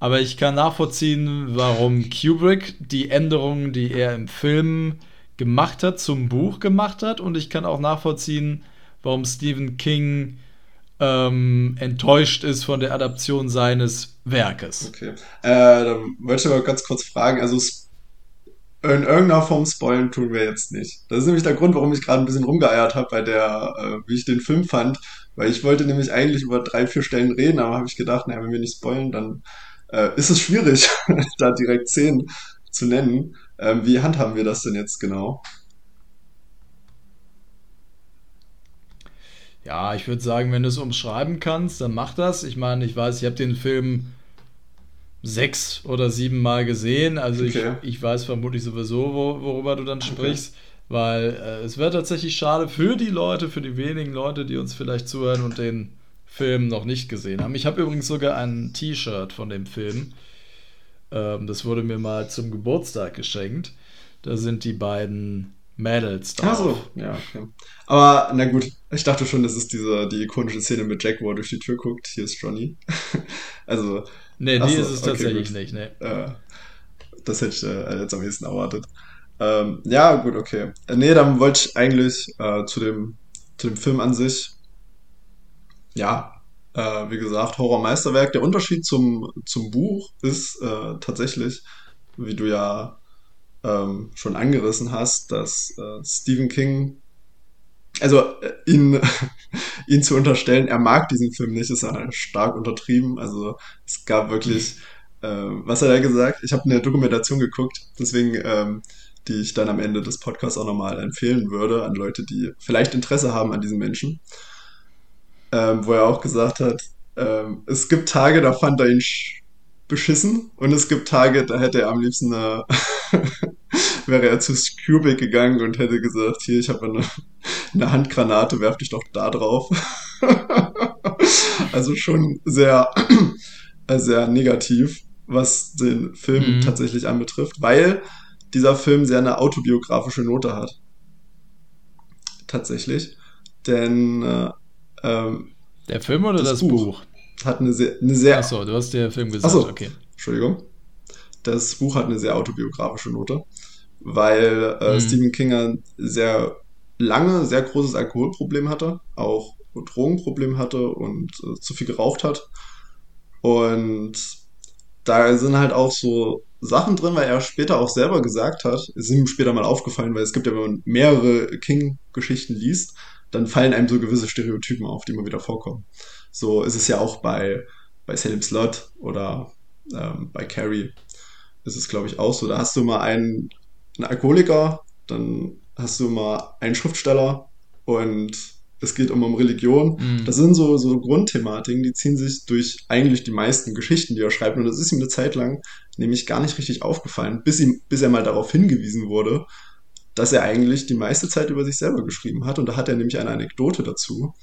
Aber ich kann nachvollziehen, warum Kubrick die Änderungen, die er im Film gemacht hat, zum Buch gemacht hat. Und ich kann auch nachvollziehen, warum Stephen King ähm, enttäuscht ist von der Adaption seines Werkes. Okay. Äh, dann wollte ich aber ganz kurz fragen, also in irgendeiner Form spoilen tun wir jetzt nicht. Das ist nämlich der Grund, warum ich gerade ein bisschen rumgeeiert habe bei der, äh, wie ich den Film fand, weil ich wollte nämlich eigentlich über drei, vier Stellen reden, aber habe ich gedacht, naja, wenn wir nicht spoilen, dann äh, ist es schwierig, da direkt zehn zu nennen. Ähm, wie handhaben wir das denn jetzt genau? Ja, ich würde sagen, wenn du es umschreiben kannst, dann mach das. Ich meine, ich weiß, ich habe den Film sechs oder sieben Mal gesehen. Also ich, Okay, ich weiß vermutlich sowieso, wo, worüber du dann okay. Weil äh, es wäre tatsächlich schade für die Leute, für die wenigen Leute, die uns vielleicht zuhören und den Film noch nicht gesehen haben. Ich habe übrigens sogar ein T-Shirt von dem Film. Ähm, das wurde mir mal zum Geburtstag geschenkt. Da sind die beiden Mädels Ach so, drauf. ja, okay. Aber na gut, ich dachte schon, das ist diese, die ikonische Szene mit Jack, wo er durch die Tür guckt. Hier ist Johnny. Also, Ne, ach die so, ist es okay, tatsächlich gut. nicht, ne. Äh, das hätte ich äh, jetzt am ehesten erwartet. Ähm, ja, gut, okay. Äh, nee, dann wollte ich eigentlich äh, zu dem, zu dem Film an sich, ja, äh, wie gesagt, Horrormeisterwerk. Der Unterschied zum, zum Buch ist äh, tatsächlich, wie du ja ähm, schon angerissen hast, dass äh, Stephen King, also äh, ihn, ihn zu unterstellen, er mag diesen Film nicht, ist ja stark untertrieben. Also es gab wirklich, was hat er gesagt? Ich habe eine Dokumentation geguckt, deswegen, ähm, die ich dann am Ende des Podcasts auch nochmal empfehlen würde an Leute, die vielleicht Interesse haben an diesen Menschen, ähm, wo er auch gesagt hat, ähm, es gibt Tage, da fand er ihn sch- beschissen und es gibt Tage, da hätte er am liebsten eine wäre er zu Kubrick gegangen und hätte gesagt, hier, ich habe eine, eine Handgranate, werf dich doch da drauf. Also schon sehr, äh, sehr negativ, was den Film Mhm. tatsächlich anbetrifft, weil dieser Film sehr eine autobiografische Note hat. Tatsächlich. Denn äh, ähm, Der Film oder das das Buch Buch? hat eine sehr, eine sehr Achso, du hast der Film gesagt, Achso, okay. Entschuldigung. Das Buch hat eine sehr autobiografische Note, weil äh, Mhm. Stephen King ein sehr lange, sehr großes Alkoholproblem hatte, auch Drogenproblem hatte und äh, zu viel geraucht hat. Und da sind halt auch so Sachen drin, weil er später auch selber gesagt hat, es ist ihm später mal aufgefallen, weil es gibt ja, wenn man mehrere King-Geschichten liest, dann fallen einem so gewisse Stereotypen auf, die immer wieder vorkommen. So ist es ja auch bei, bei Salem Slot oder ähm, bei Carrie ist es, glaube ich, auch so. Da hast du mal einen, einen Alkoholiker, dann hast du mal einen Schriftsteller und es geht immer um Religion. Mhm. Das sind so, so Grundthematiken, die ziehen sich durch eigentlich die meisten Geschichten, die er schreibt. Und das ist ihm eine Zeit lang nämlich gar nicht richtig aufgefallen, bis, ihm, bis er mal darauf hingewiesen wurde, dass er eigentlich die meiste Zeit über sich selber geschrieben hat. Und da hat er nämlich eine Anekdote dazu.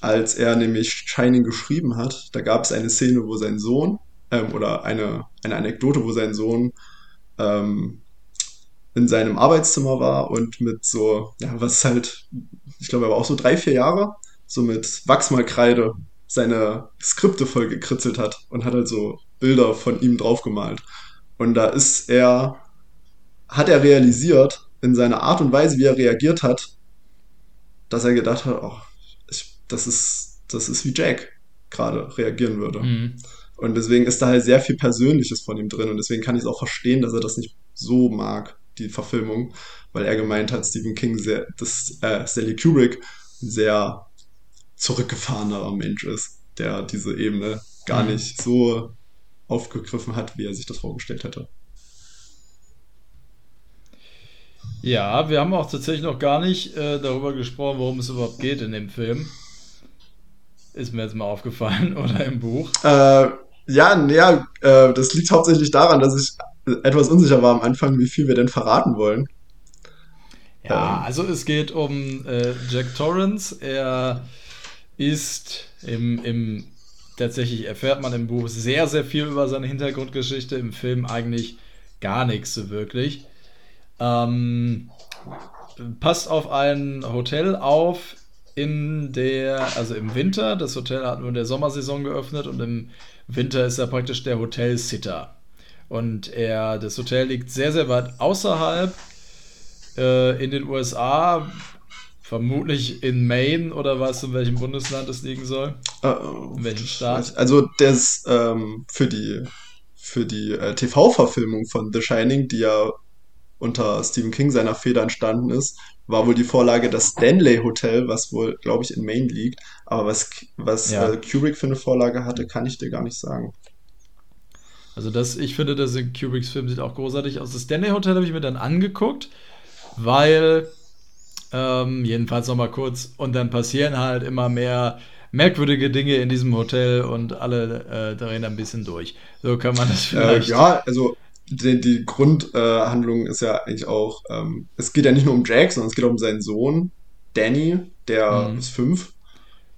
Als er nämlich Shining geschrieben hat, da gab es eine Szene, wo sein Sohn, ähm, oder eine, eine Anekdote, wo sein Sohn ähm, in seinem Arbeitszimmer war und mit so, ja, was halt, ich glaube, er war auch so drei, vier Jahre, so mit Wachsmalkreide seine Skripte voll gekritzelt hat und hat halt so Bilder von ihm draufgemalt. Und da ist er, hat er realisiert, in seiner Art und Weise, wie er reagiert hat, dass er gedacht hat, oh, ich, das ist, das ist wie Jack gerade reagieren würde. Mhm. Und deswegen ist da halt sehr viel Persönliches von ihm drin und deswegen kann ich es auch verstehen, dass er das nicht so mag die Verfilmung, weil er gemeint hat, Stephen King, sehr, dass äh, Stanley Kubrick sehr zurückgefahrener Mensch ist, der diese Ebene gar mhm. nicht so aufgegriffen hat, wie er sich das vorgestellt hätte. Ja, wir haben auch tatsächlich noch gar nicht äh, darüber gesprochen, worum es überhaupt geht in dem Film. Ist mir jetzt mal aufgefallen oder im Buch. Äh, ja, ja äh, das liegt hauptsächlich daran, dass ich etwas unsicher war am Anfang, wie viel wir denn verraten wollen. Ja, ähm. also es geht um äh, Jack Torrance. Er ist im, im, tatsächlich erfährt man im Buch sehr, sehr viel über seine Hintergrundgeschichte, im Film eigentlich gar nichts so wirklich. Ähm, passt auf ein Hotel auf in der, also im Winter. Das Hotel hat nur in der Sommersaison geöffnet und im Winter ist er praktisch der Hotelsitter. Und er, das Hotel liegt sehr, sehr weit außerhalb äh, in den USA, vermutlich in Maine oder was, in welchem Bundesland es liegen soll? Uh, in welchem Staat? Also das ähm, für die, für die äh, TV-Verfilmung von The Shining, die ja unter Stephen King seiner Feder entstanden ist, war wohl die Vorlage das Stanley Hotel, was wohl, glaube ich, in Maine liegt. Aber was, was ja. äh, Kubrick für eine Vorlage hatte, kann ich dir gar nicht sagen. Also das, ich finde, das in Kubricks Film sieht auch großartig aus. Das Stanley Hotel habe ich mir dann angeguckt, weil ähm, jedenfalls noch mal kurz und dann passieren halt immer mehr merkwürdige Dinge in diesem Hotel und alle äh, drehen ein bisschen durch. So kann man das äh, vielleicht. Äh, ja, also die, die Grundhandlung äh, ist ja eigentlich auch, ähm, es geht ja nicht nur um Jack, sondern es geht auch um seinen Sohn, Danny, der mhm. ist fünf.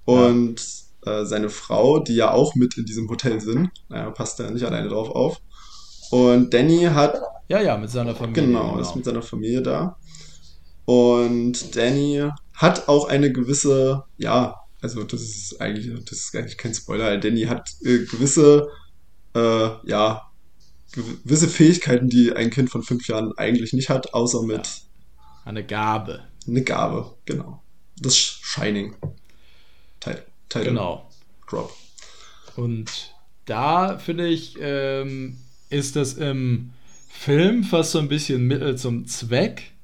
Und ja äh, seine Frau, die ja auch mit in diesem Hotel sind. Naja, passt da nicht alleine drauf auf. Und Danny hat. Ja, ja, mit seiner Familie. Genau, genau, ist mit seiner Familie da. Und Danny hat auch eine gewisse, ja, also das ist eigentlich, das ist eigentlich kein Spoiler. Danny hat äh, gewisse, äh, ja, gewisse Fähigkeiten, die ein Kind von fünf Jahren eigentlich nicht hat, außer mit. Ja. Eine Gabe. Eine Gabe, genau. Das Shining. Teil. Title genau. Drop. Und da finde ich, ähm, ist das im Film fast so ein bisschen Mittel zum Zweck,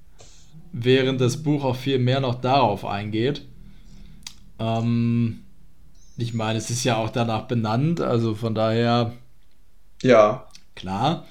während das Buch auch viel mehr noch darauf eingeht. Ähm, ich meine, es ist ja auch danach benannt, also von daher. Ja. Klar.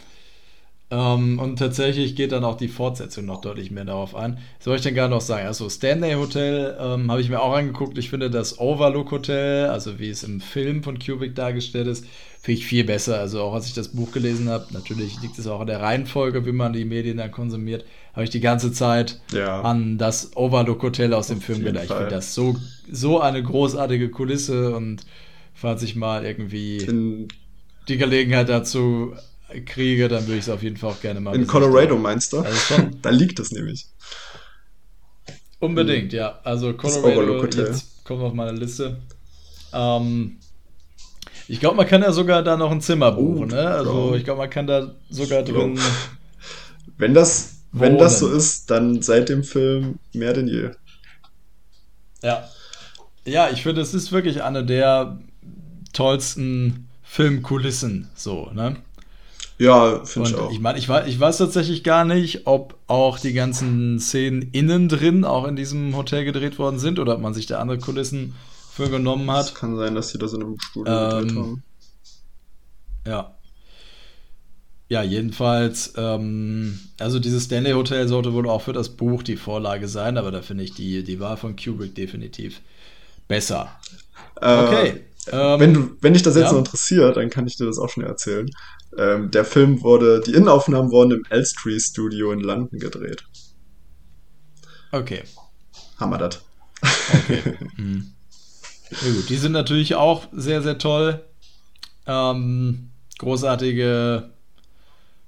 Ähm, und tatsächlich geht dann auch die Fortsetzung noch deutlich mehr darauf ein. soll ich denn gar noch sagen? Also Stanley Hotel ähm, habe ich mir auch angeguckt. Ich finde das Overlook Hotel, also wie es im Film von Kubrick dargestellt ist, finde ich viel besser. Also auch als ich das Buch gelesen habe, natürlich liegt es auch in der Reihenfolge, wie man die Medien dann konsumiert, habe ich die ganze Zeit ja. an das Overlook Hotel aus dem Auf Film gedacht. Ich finde das so, so eine großartige Kulisse und falls ich mal irgendwie In die Gelegenheit dazu kriege, dann würde ich es auf jeden Fall auch gerne mal. In Colorado meinst du? Also da liegt es nämlich. Unbedingt, mhm. ja. Also Colorado jetzt kommt auf meine Liste. Ähm, ich glaube, man kann ja sogar da noch ein Zimmer buchen, oh, ne? Also ich glaube, man kann da sogar drin. Wenn das, wenn das so ist, dann seit dem Film mehr denn je. Ja. Ja, ich finde, es ist wirklich eine der tollsten Filmkulissen, so, ne? Ja, finde ich auch. Ich meine, ich, weiß, ich weiß tatsächlich gar nicht, ob auch die ganzen Szenen innen drin auch in diesem Hotel gedreht worden sind oder ob man sich da andere Kulissen für genommen hat. Es kann sein, dass sie das in einem Studio ähm, gedreht haben. Ja. ja, jedenfalls, ähm, also dieses Stanley Hotel sollte wohl auch für das Buch die Vorlage sein, aber da finde ich die, die Wahl von Kubrick definitiv besser. Äh, Okay. ähm, wenn, du, wenn dich das jetzt ja. noch interessiert, dann kann ich dir das auch schon erzählen. Ähm, der Film wurde, die Innenaufnahmen wurden im Elstree Studio in London gedreht. Okay. Wir das. Okay. hm. Ja, gut, die sind natürlich auch sehr, sehr toll. Ähm, großartige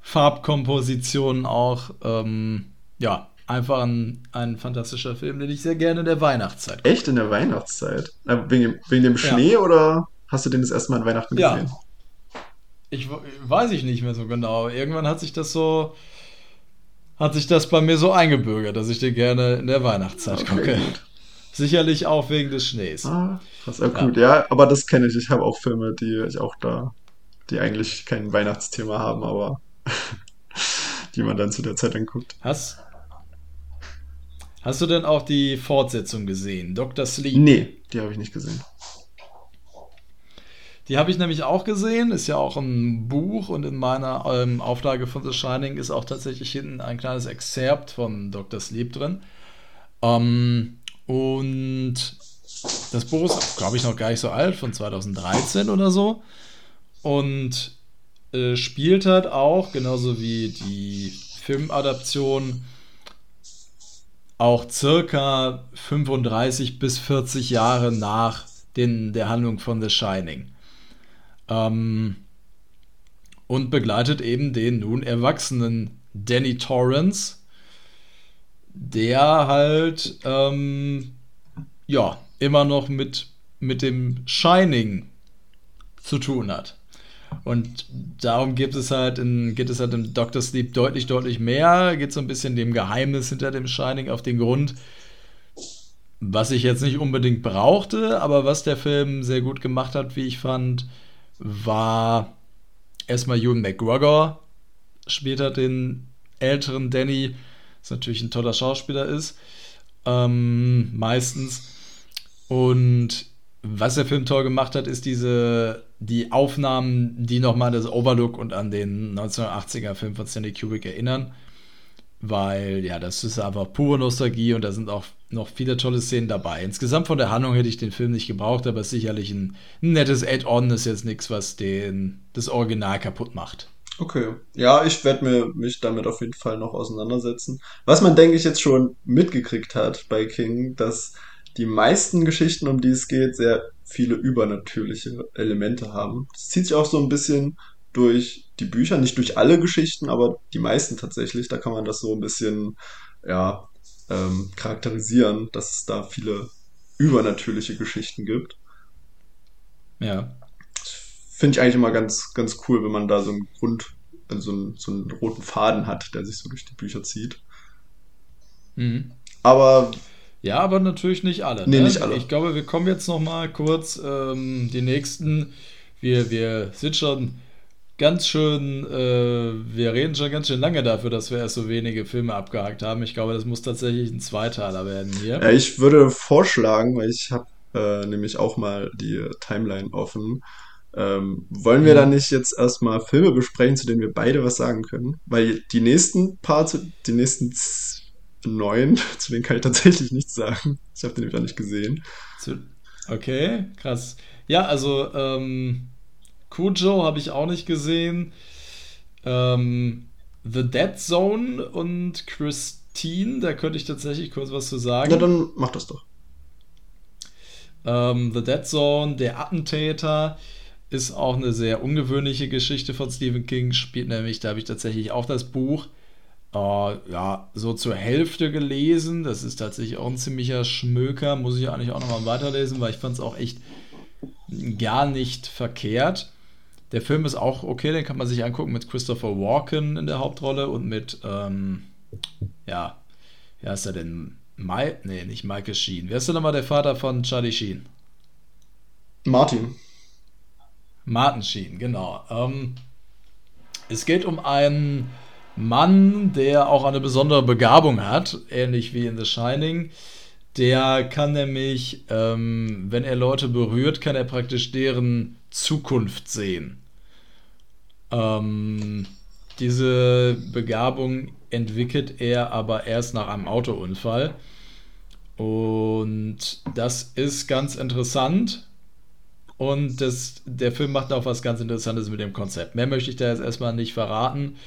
Farbkompositionen auch. Ähm, ja, einfach ein, ein fantastischer Film, den ich sehr gerne in der Weihnachtszeit gucke. Echt in der Weihnachtszeit? Wegen, dem- wegen dem Schnee oder hast du den das erste Mal an Weihnachten Ja. Ich weiß ich nicht mehr so genau. Irgendwann hat sich das so, hat sich das bei mir so eingebürgert, dass ich den gerne in der Weihnachtszeit Okay, gucke. gut. Sicherlich auch wegen des Schnees. Ah, krass, ja, gut. Ja, aber das kenne ich. Ich habe auch Filme, die ich auch da, die eigentlich kein Weihnachtsthema haben, aber die man dann zu der Zeit dann guckt. Hast, hast du denn auch die Fortsetzung gesehen? Dr. Sleep? Nee, die habe ich nicht gesehen. Die habe ich nämlich auch gesehen, ist ja auch ein Buch und in meiner ähm, Auflage von The Shining ist auch tatsächlich hinten ein kleines Exzerpt von Dr. Sleep drin. Ähm, und das Buch ist, glaube ich, noch gar nicht so alt, von 2013 oder so. Und äh, spielt halt auch, genauso wie die Filmadaption, auch circa 35 bis 40 Jahre nach den, der Handlung von The Shining. Ähm, und begleitet eben den nun erwachsenen Danny Torrance, der halt ähm, ja immer noch mit, mit dem Shining zu tun hat. Und darum gibt es halt in, geht es halt im Dr. Sleep deutlich, deutlich mehr. Geht so ein bisschen dem Geheimnis hinter dem Shining auf den Grund, was ich jetzt nicht unbedingt brauchte, aber was der Film sehr gut gemacht hat, wie ich fand, war erstmal Ewan McGregor spielt er den älteren Danny, was natürlich ein toller Schauspieler ist, ähm, meistens. Und was der Film toll gemacht hat, ist diese die Aufnahmen, die nochmal das Overlook und an den 1980er Film von Stanley Kubrick erinnern. Weil, ja, das ist einfach pure Nostalgie und da sind auch noch viele tolle Szenen dabei. Insgesamt von der Handlung hätte ich den Film nicht gebraucht, aber sicherlich ein, ein nettes Add-on, ist jetzt nichts, was den, das Original kaputt macht. Okay. Ja, ich werde mir mich damit auf jeden Fall noch auseinandersetzen. Was man, denke ich, jetzt schon mitgekriegt hat bei King, dass die meisten Geschichten, um die es geht, sehr viele übernatürliche Elemente haben. Das zieht sich auch so ein bisschen durch die Bücher, nicht durch alle Geschichten, aber die meisten tatsächlich. Da kann man das so ein bisschen, ja, ähm, charakterisieren, dass es da viele übernatürliche Geschichten gibt. Ja. Finde ich eigentlich immer ganz, ganz cool, wenn man da so einen Grund, also so einen, so einen roten Faden hat, der sich so durch die Bücher zieht. Mhm. Aber Ja, aber natürlich nicht alle. Nee, ne? nicht alle. Ich glaube, wir kommen jetzt noch mal kurz ähm, die nächsten. Wir, wir sind schon ganz schön, äh, wir reden schon ganz schön lange dafür, dass wir erst so wenige Filme abgehakt haben. Ich glaube, das muss tatsächlich ein Zweiteiler werden hier. ja, ich würde vorschlagen, weil ich habe äh, nämlich auch mal die Timeline offen. Ähm, wollen wir Mhm. da nicht jetzt erstmal Filme besprechen, zu denen wir beide was sagen können? Weil die nächsten paar, die nächsten neun, zu denen kann ich tatsächlich nichts sagen. Ich habe den nämlich auch nicht gesehen. Okay, krass. Ja, also ähm, Cujo habe ich auch nicht gesehen. Ähm, The Dead Zone und Christine, da könnte ich tatsächlich kurz was zu sagen. Na, dann mach das doch. Ähm, The Dead Zone, der Attentäter, ist auch eine sehr ungewöhnliche Geschichte von Stephen King. Spielt nämlich, da habe ich tatsächlich auch das Buch äh, ja, so zur Hälfte gelesen. Das ist tatsächlich auch ein ziemlicher Schmöker. Muss ich eigentlich auch nochmal weiterlesen, weil ich fand es auch echt gar nicht verkehrt. Der Film ist auch okay, den kann man sich angucken mit Christopher Walken in der Hauptrolle und mit, ähm, ja, wie heißt er denn? Mai nee, nicht Michael Sheen. Wer ist denn nochmal der Vater von Charlie Sheen? Martin. Martin Sheen, genau. Ähm, es geht um einen Mann, der auch eine besondere Begabung hat, ähnlich wie in The Shining. Der kann nämlich, ähm, wenn er Leute berührt, kann er praktisch deren Zukunft sehen. Ähm, Diese Begabung entwickelt er aber erst nach einem Autounfall. Und das ist ganz interessant. Und das, der Film macht auch was ganz Interessantes mit dem Konzept. Mehr möchte ich da jetzt erstmal nicht verraten.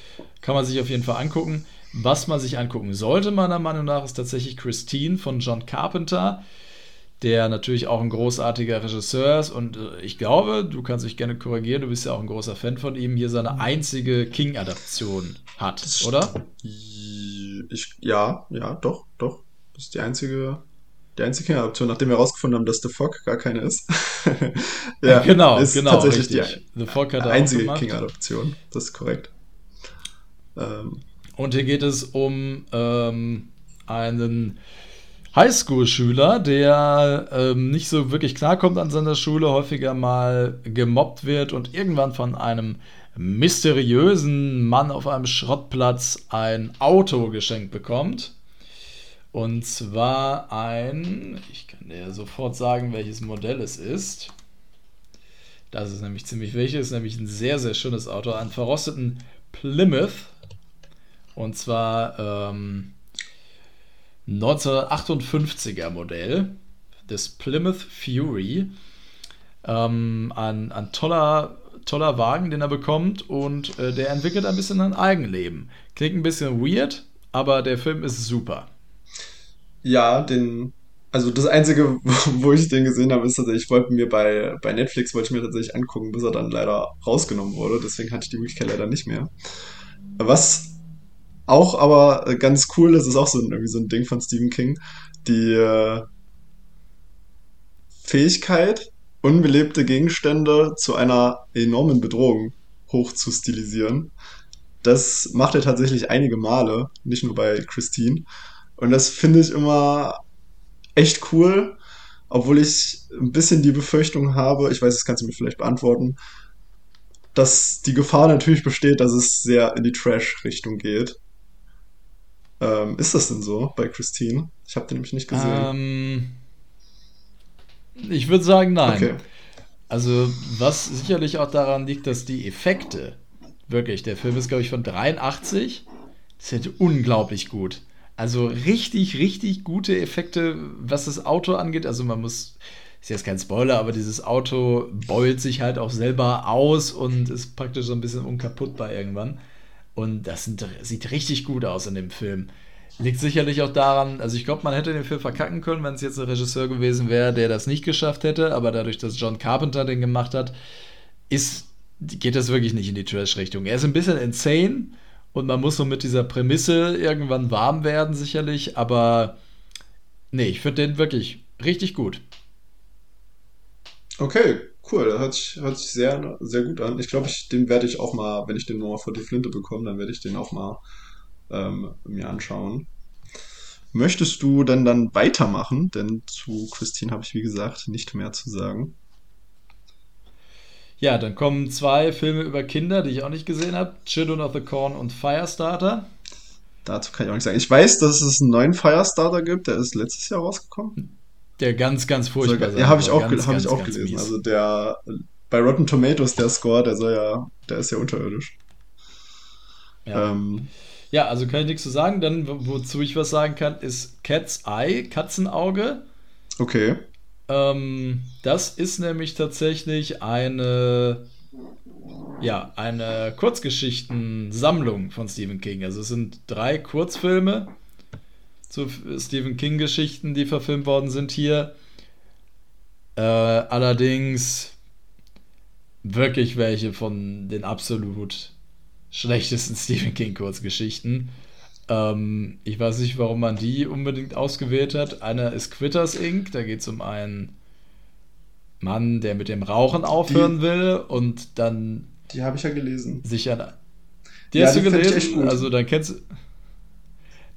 Kann man sich auf jeden Fall angucken. Was man sich angucken sollte, meiner Meinung nach, ist tatsächlich Christine von John Carpenter, der natürlich auch ein großartiger Regisseur ist. Und äh, ich glaube, du kannst dich gerne korrigieren, du bist ja auch ein großer Fan von ihm, hier seine einzige King-Adaption hat, oder? Ich, ja, ja, doch, doch. Das ist die einzige die einzige Option, nachdem wir herausgefunden haben, dass The Fog gar keine ist. ja, genau, ist genau, tatsächlich richtig. die The Fog hat einzige King-Adoption. Das ist korrekt. Ähm. Und hier geht es um ähm, einen Highschool-Schüler, der ähm, nicht so wirklich klarkommt an seiner Schule, häufiger mal gemobbt wird und irgendwann von einem mysteriösen Mann auf einem Schrottplatz ein Auto geschenkt bekommt. Und zwar ein, ich kann dir sofort sagen, welches Modell es ist. Das ist nämlich ziemlich wichtig, ist nämlich ein sehr, sehr schönes Auto, einen verrosteten Plymouth. Und zwar ähm, 1958er Modell des Plymouth Fury. Ähm, ein, ein toller, toller Wagen, den er bekommt und äh, der entwickelt ein bisschen ein Eigenleben. Klingt ein bisschen weird, aber der Film ist super. Ja, den, also das Einzige, wo ich den gesehen habe, ist tatsächlich, ich wollte mir bei, bei Netflix, wollte ich mir tatsächlich angucken, bis er dann leider rausgenommen wurde. Deswegen hatte ich die Möglichkeit leider nicht mehr. Was auch aber ganz cool ist, ist auch so ein, irgendwie so ein Ding von Stephen King. Die äh, Fähigkeit, unbelebte Gegenstände zu einer enormen Bedrohung hoch zu stilisieren. Das macht er tatsächlich einige Male, nicht nur bei Christine. Und das finde ich immer echt cool, obwohl ich ein bisschen die Befürchtung habe, ich weiß, das kannst du mir vielleicht beantworten, dass die Gefahr natürlich besteht, dass es sehr in die Trash-Richtung geht. Ähm, ist das denn so bei Christine? Ich habe den nämlich nicht gesehen. Ähm, ich würde sagen, nein. Okay. Also, was sicherlich auch daran liegt, dass die Effekte, wirklich, der Film ist, glaube ich, von 83, sind unglaublich gut. Also richtig, richtig gute Effekte, was das Auto angeht. Also man muss, ist jetzt kein Spoiler, aber dieses Auto beult sich halt auch selber aus und ist praktisch so ein bisschen unkaputtbar irgendwann. Und das sind, sieht richtig gut aus in dem Film. Liegt sicherlich auch daran, also ich glaube, man hätte den Film verkacken können, wenn es jetzt ein Regisseur gewesen wäre, der das nicht geschafft hätte. Aber dadurch, dass John Carpenter den gemacht hat, ist, geht das wirklich nicht in die Trash-Richtung. Er ist ein bisschen insane und man muss so mit dieser Prämisse irgendwann warm werden, sicherlich. Aber nee, ich finde den wirklich richtig gut. Okay, cool. Das hört sich, hört sich sehr, sehr gut an. Ich glaube, ich, den werde ich auch mal, wenn ich den mal vor die Flinte bekomme, dann werde ich den auch mal ähm, mir anschauen. Möchtest du denn dann weitermachen? Denn zu Christine habe ich, wie gesagt, nicht mehr zu sagen. Ja, dann kommen zwei Filme über Kinder, die ich auch nicht gesehen habe: Children of the Corn und Firestarter. Dazu kann ich auch nicht sagen. Ich weiß, dass es einen neuen Firestarter gibt, der ist letztes Jahr rausgekommen. Der ganz, ganz furchtbar so, Ja, habe ich auch, ganz, hab ganz, ich auch gelesen. Mies. Also der bei Rotten Tomatoes, der Score, der soll ja, der ist ja unterirdisch. Ja. Ähm, ja, also kann ich nichts zu sagen. Dann, wozu ich was sagen kann, ist Cat's Eye, Katzenauge. Okay. Ähm, das ist nämlich tatsächlich eine, ja, eine Kurzgeschichtensammlung von Stephen King. Also es sind drei Kurzfilme zu Stephen King-Geschichten, die verfilmt worden sind hier. Äh, allerdings wirklich welche von den absolut schlechtesten Stephen King-Kurzgeschichten. Ähm, ich weiß nicht, warum man die unbedingt ausgewählt hat. Einer ist Quitters Inc., da geht es um einen Mann, der mit dem Rauchen aufhören die, will und dann. Die habe ich ja gelesen. Sich an. Die ja, hast du gelesen? Also dann kennst du.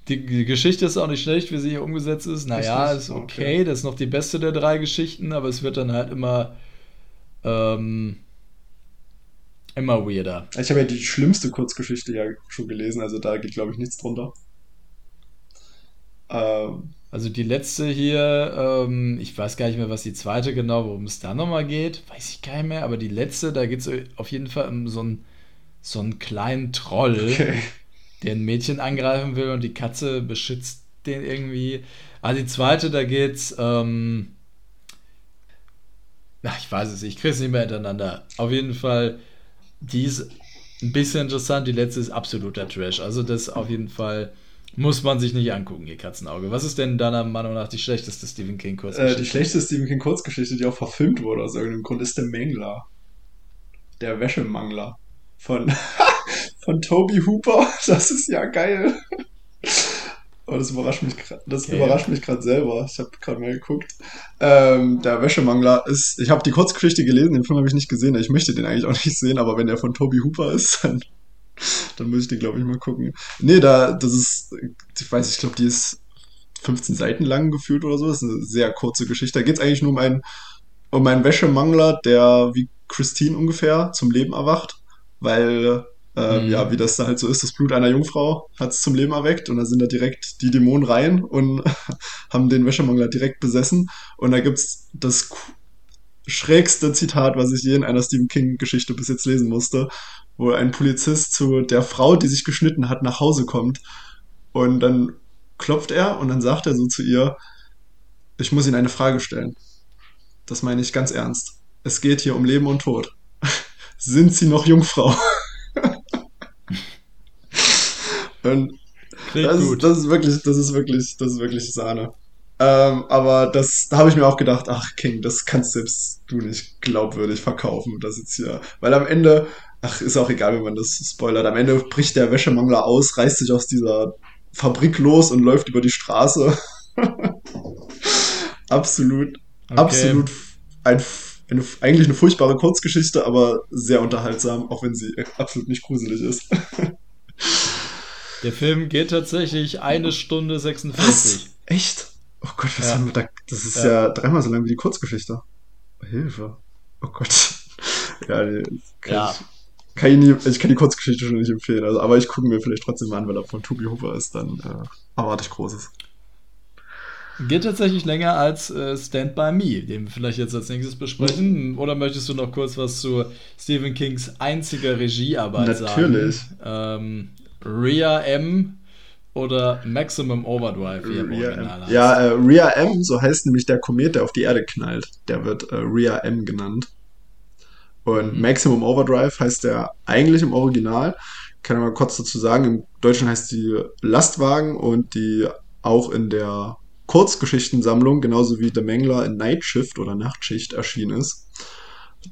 Die, die, Geschichte ist auch nicht schlecht, wie sie hier umgesetzt ist. Naja, ist okay. okay. Das ist noch die beste der drei Geschichten, aber es wird dann halt immer. Ähm, Immer weirder. Ich habe ja die schlimmste Kurzgeschichte ja schon gelesen, also da geht, glaube ich, nichts drunter. Ähm, also die letzte hier, ähm, ich weiß gar nicht mehr, was die zweite genau, worum es da nochmal geht, weiß ich gar nicht mehr, aber die letzte, da geht es auf jeden Fall um so einen so einen kleinen Troll, okay. Der ein Mädchen angreifen will und die Katze beschützt den irgendwie. Also die zweite, da geht's, ähm, ach, ich weiß es, nicht, ich krieg's nicht mehr hintereinander. Auf jeden Fall, die ist ein bisschen interessant, die letzte ist absoluter Trash. Also das auf jeden Fall muss man sich nicht angucken, ihr Katzenauge. Was ist denn deiner Meinung nach die schlechteste Stephen King Kurzgeschichte? Äh, die schlechteste Stephen King Kurzgeschichte, die auch verfilmt wurde aus irgendeinem Grund, ist der Mangler. Der Wäschemangler. Von, von Toby Hooper. Das ist ja geil. Aber das überrascht mich gerade. Das okay. überrascht mich gerade selber. Ich habe gerade mal geguckt. Ähm, der Wäschemangler ist. Ich habe die Kurzgeschichte gelesen, den Film habe ich nicht gesehen. Ich möchte den eigentlich auch nicht sehen, aber wenn der von Toby Hooper ist, dann dann muss ich die, glaube ich, mal gucken. Nee, da, das ist, ich weiß, ich glaube, die ist 15 Seiten lang gefühlt oder so. Das ist eine sehr kurze Geschichte. Da geht es eigentlich nur um einen, um einen Wäschemangler, der wie Christine ungefähr zum Leben erwacht, weil, äh, mhm. ja, wie das da halt so ist, das Blut einer Jungfrau hat es zum Leben erweckt und da sind da direkt die Dämonen rein und haben den Wäschemangler direkt besessen. Und da gibt's das schrägste Zitat, was ich je in einer Stephen King-Geschichte bis jetzt lesen musste wo ein Polizist zu der Frau, die sich geschnitten hat, nach Hause kommt. Und dann klopft er und dann sagt er so zu ihr, ich muss Ihnen eine Frage stellen. Das meine ich ganz ernst. Es geht hier um Leben und Tod. Sind Sie noch Jungfrau? Und das, ist, das, ist wirklich, das ist wirklich, das ist wirklich Sahne. Ähm, aber das, da habe ich mir auch gedacht, ach King, das kannst selbst du nicht glaubwürdig verkaufen, das jetzt hier. Weil am Ende ach, ist auch egal, wenn man das spoilert. Am Ende bricht der Wäschemangler aus, reißt sich aus dieser Fabrik los und läuft über die Straße. absolut, okay. absolut ein, eine, eigentlich eine furchtbare Kurzgeschichte, aber sehr unterhaltsam, auch wenn sie absolut nicht gruselig ist. Der Film geht tatsächlich eine Stunde 46. Was? Echt? Oh Gott, was ja. haben wir da? Das ist ja. ja dreimal so lang wie die Kurzgeschichte. Hilfe. Oh Gott. ja, nee, ja. Ich, kann ich, nie, ich kann die Kurzgeschichte schon nicht empfehlen. Also, aber ich gucke mir vielleicht trotzdem mal an, weil er von Tobi Hooper ist, dann äh, erwarte ich Großes. Geht tatsächlich länger als äh, Stand By Me, den wir vielleicht jetzt als nächstes besprechen. Oder möchtest du noch kurz was zu Stephen Kings einziger Regiearbeit Natürlich. sagen? Natürlich. Ähm, Rhea M. oder Maximum Overdrive, wie er im Original heißt. Ja, äh, Rhea M, so heißt nämlich der Komet, der auf die Erde knallt. Der wird äh, Rhea M genannt. Und mhm. Maximum Overdrive heißt der eigentlich im Original. Ich kann mal kurz dazu sagen, im Deutschen heißt die Lastwagen und die auch in der Kurzgeschichtensammlung, genauso wie The Mangler in Night Shift oder Nachtschicht erschienen ist.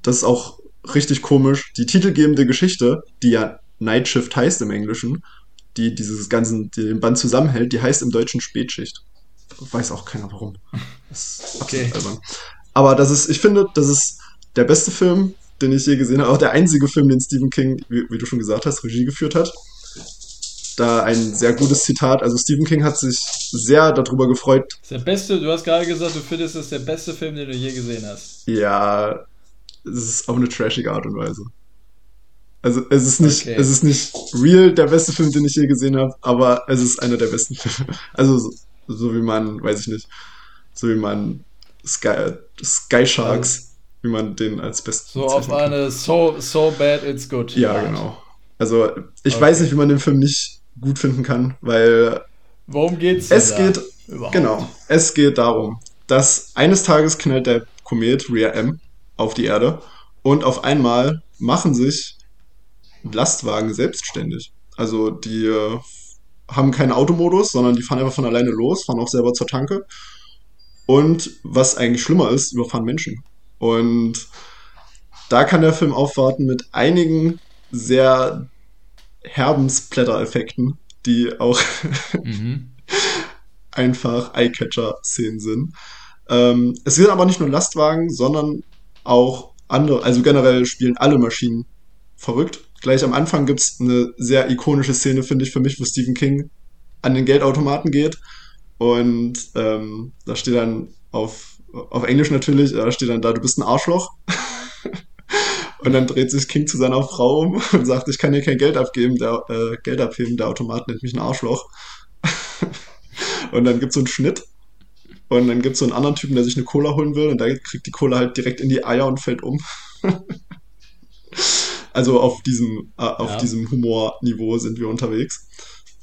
Das ist auch richtig komisch. Die titelgebende Geschichte, die ja Night Shift heißt im Englischen, die dieses ganzen, die den Band zusammenhält, die heißt im Deutschen Spätschicht. Weiß auch keiner warum. Das ist okay. Aber das ist, ich finde, das ist der beste Film, den ich je gesehen habe. Auch der einzige Film, den Stephen King, wie, wie, du schon gesagt hast, Regie geführt hat. Da ein sehr gutes Zitat. Also Stephen King hat sich sehr darüber gefreut. Der beste, du hast gerade gesagt, du findest es der beste Film, den du je gesehen hast. Ja, es ist auf eine trashige Art und Weise. Also es ist nicht, okay. es ist nicht real der beste Film, den ich je gesehen habe, aber es ist einer der besten Filme. Also so, so wie man, weiß ich nicht, so wie man Sky, Sky Sharks wie man den als besten. So auf eine so, so bad it's good. Ja, Art. genau. Also ich okay. weiß nicht, wie man den Film nicht gut finden kann, weil. Worum geht's? Es geht. Überhaupt? Genau. Es geht darum, dass eines Tages knallt der Komet Rhea M auf die Erde und auf einmal machen sich Lastwagen selbstständig. Also die äh, haben keinen Automodus, sondern die fahren einfach von alleine los, fahren auch selber zur Tanke. Und was eigentlich schlimmer ist, überfahren Menschen. Und da kann der Film aufwarten mit einigen sehr herben Splatter-Effekten, die auch mhm. einfach Eyecatcher-Szenen sind. Ähm, es sind aber nicht nur Lastwagen, sondern auch andere, also generell spielen alle Maschinen verrückt. Gleich am Anfang gibt es eine sehr ikonische Szene, finde ich, für mich, wo Stephen King an den Geldautomaten geht. Und ähm, da steht dann auf auf Englisch natürlich, da steht dann da, du bist ein Arschloch. und dann dreht sich King zu seiner Frau um und sagt, ich kann dir kein Geld abgeben, der, äh, Geld abheben, der Automat nennt mich ein Arschloch. und dann gibt's so einen Schnitt. Und dann gibt's so einen anderen Typen, der sich eine Cola holen will und da kriegt die Cola halt direkt in die Eier und fällt um. Also auf diesem, äh, auf Ja. diesem Humorniveau sind wir unterwegs.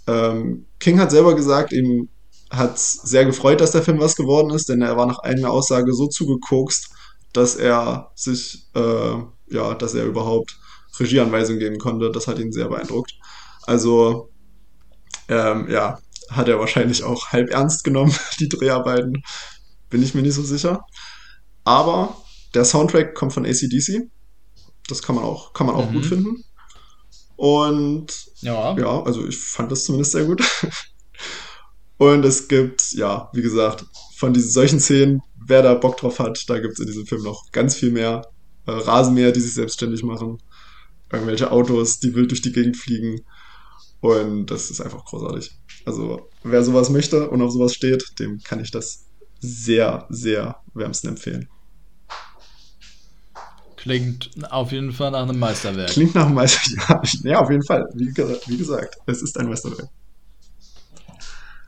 Ähm, King hat selber gesagt, ihm hat sehr gefreut, dass der Film was geworden ist, denn er war nach eigener Aussage so zugekokst, dass er sich, äh, ja, dass er überhaupt Regieanweisungen geben konnte. Das hat ihn sehr beeindruckt. Also, ähm, ja, hat er wahrscheinlich auch halb ernst genommen, die Dreharbeiten. Bin ich mir nicht so sicher. Aber der Soundtrack kommt von ACDC. Das kann man auch, kann man auch Mhm. gut finden. Und Ja. ja, also ich fand das zumindest sehr gut. Und es gibt, ja, wie gesagt, von diesen solchen Szenen, wer da Bock drauf hat, da gibt es in diesem Film noch ganz viel mehr. Äh, Rasenmäher, die sich selbstständig machen. Irgendwelche Autos, die wild durch die Gegend fliegen. Und das ist einfach großartig. Also, wer sowas möchte und auf sowas steht, dem kann ich das sehr, sehr wärmsten empfehlen. Klingt auf jeden Fall nach einem Meisterwerk. Klingt nach einem Meister. Ja, ja auf jeden Fall. Wie, wie gesagt, es ist ein Meisterwerk.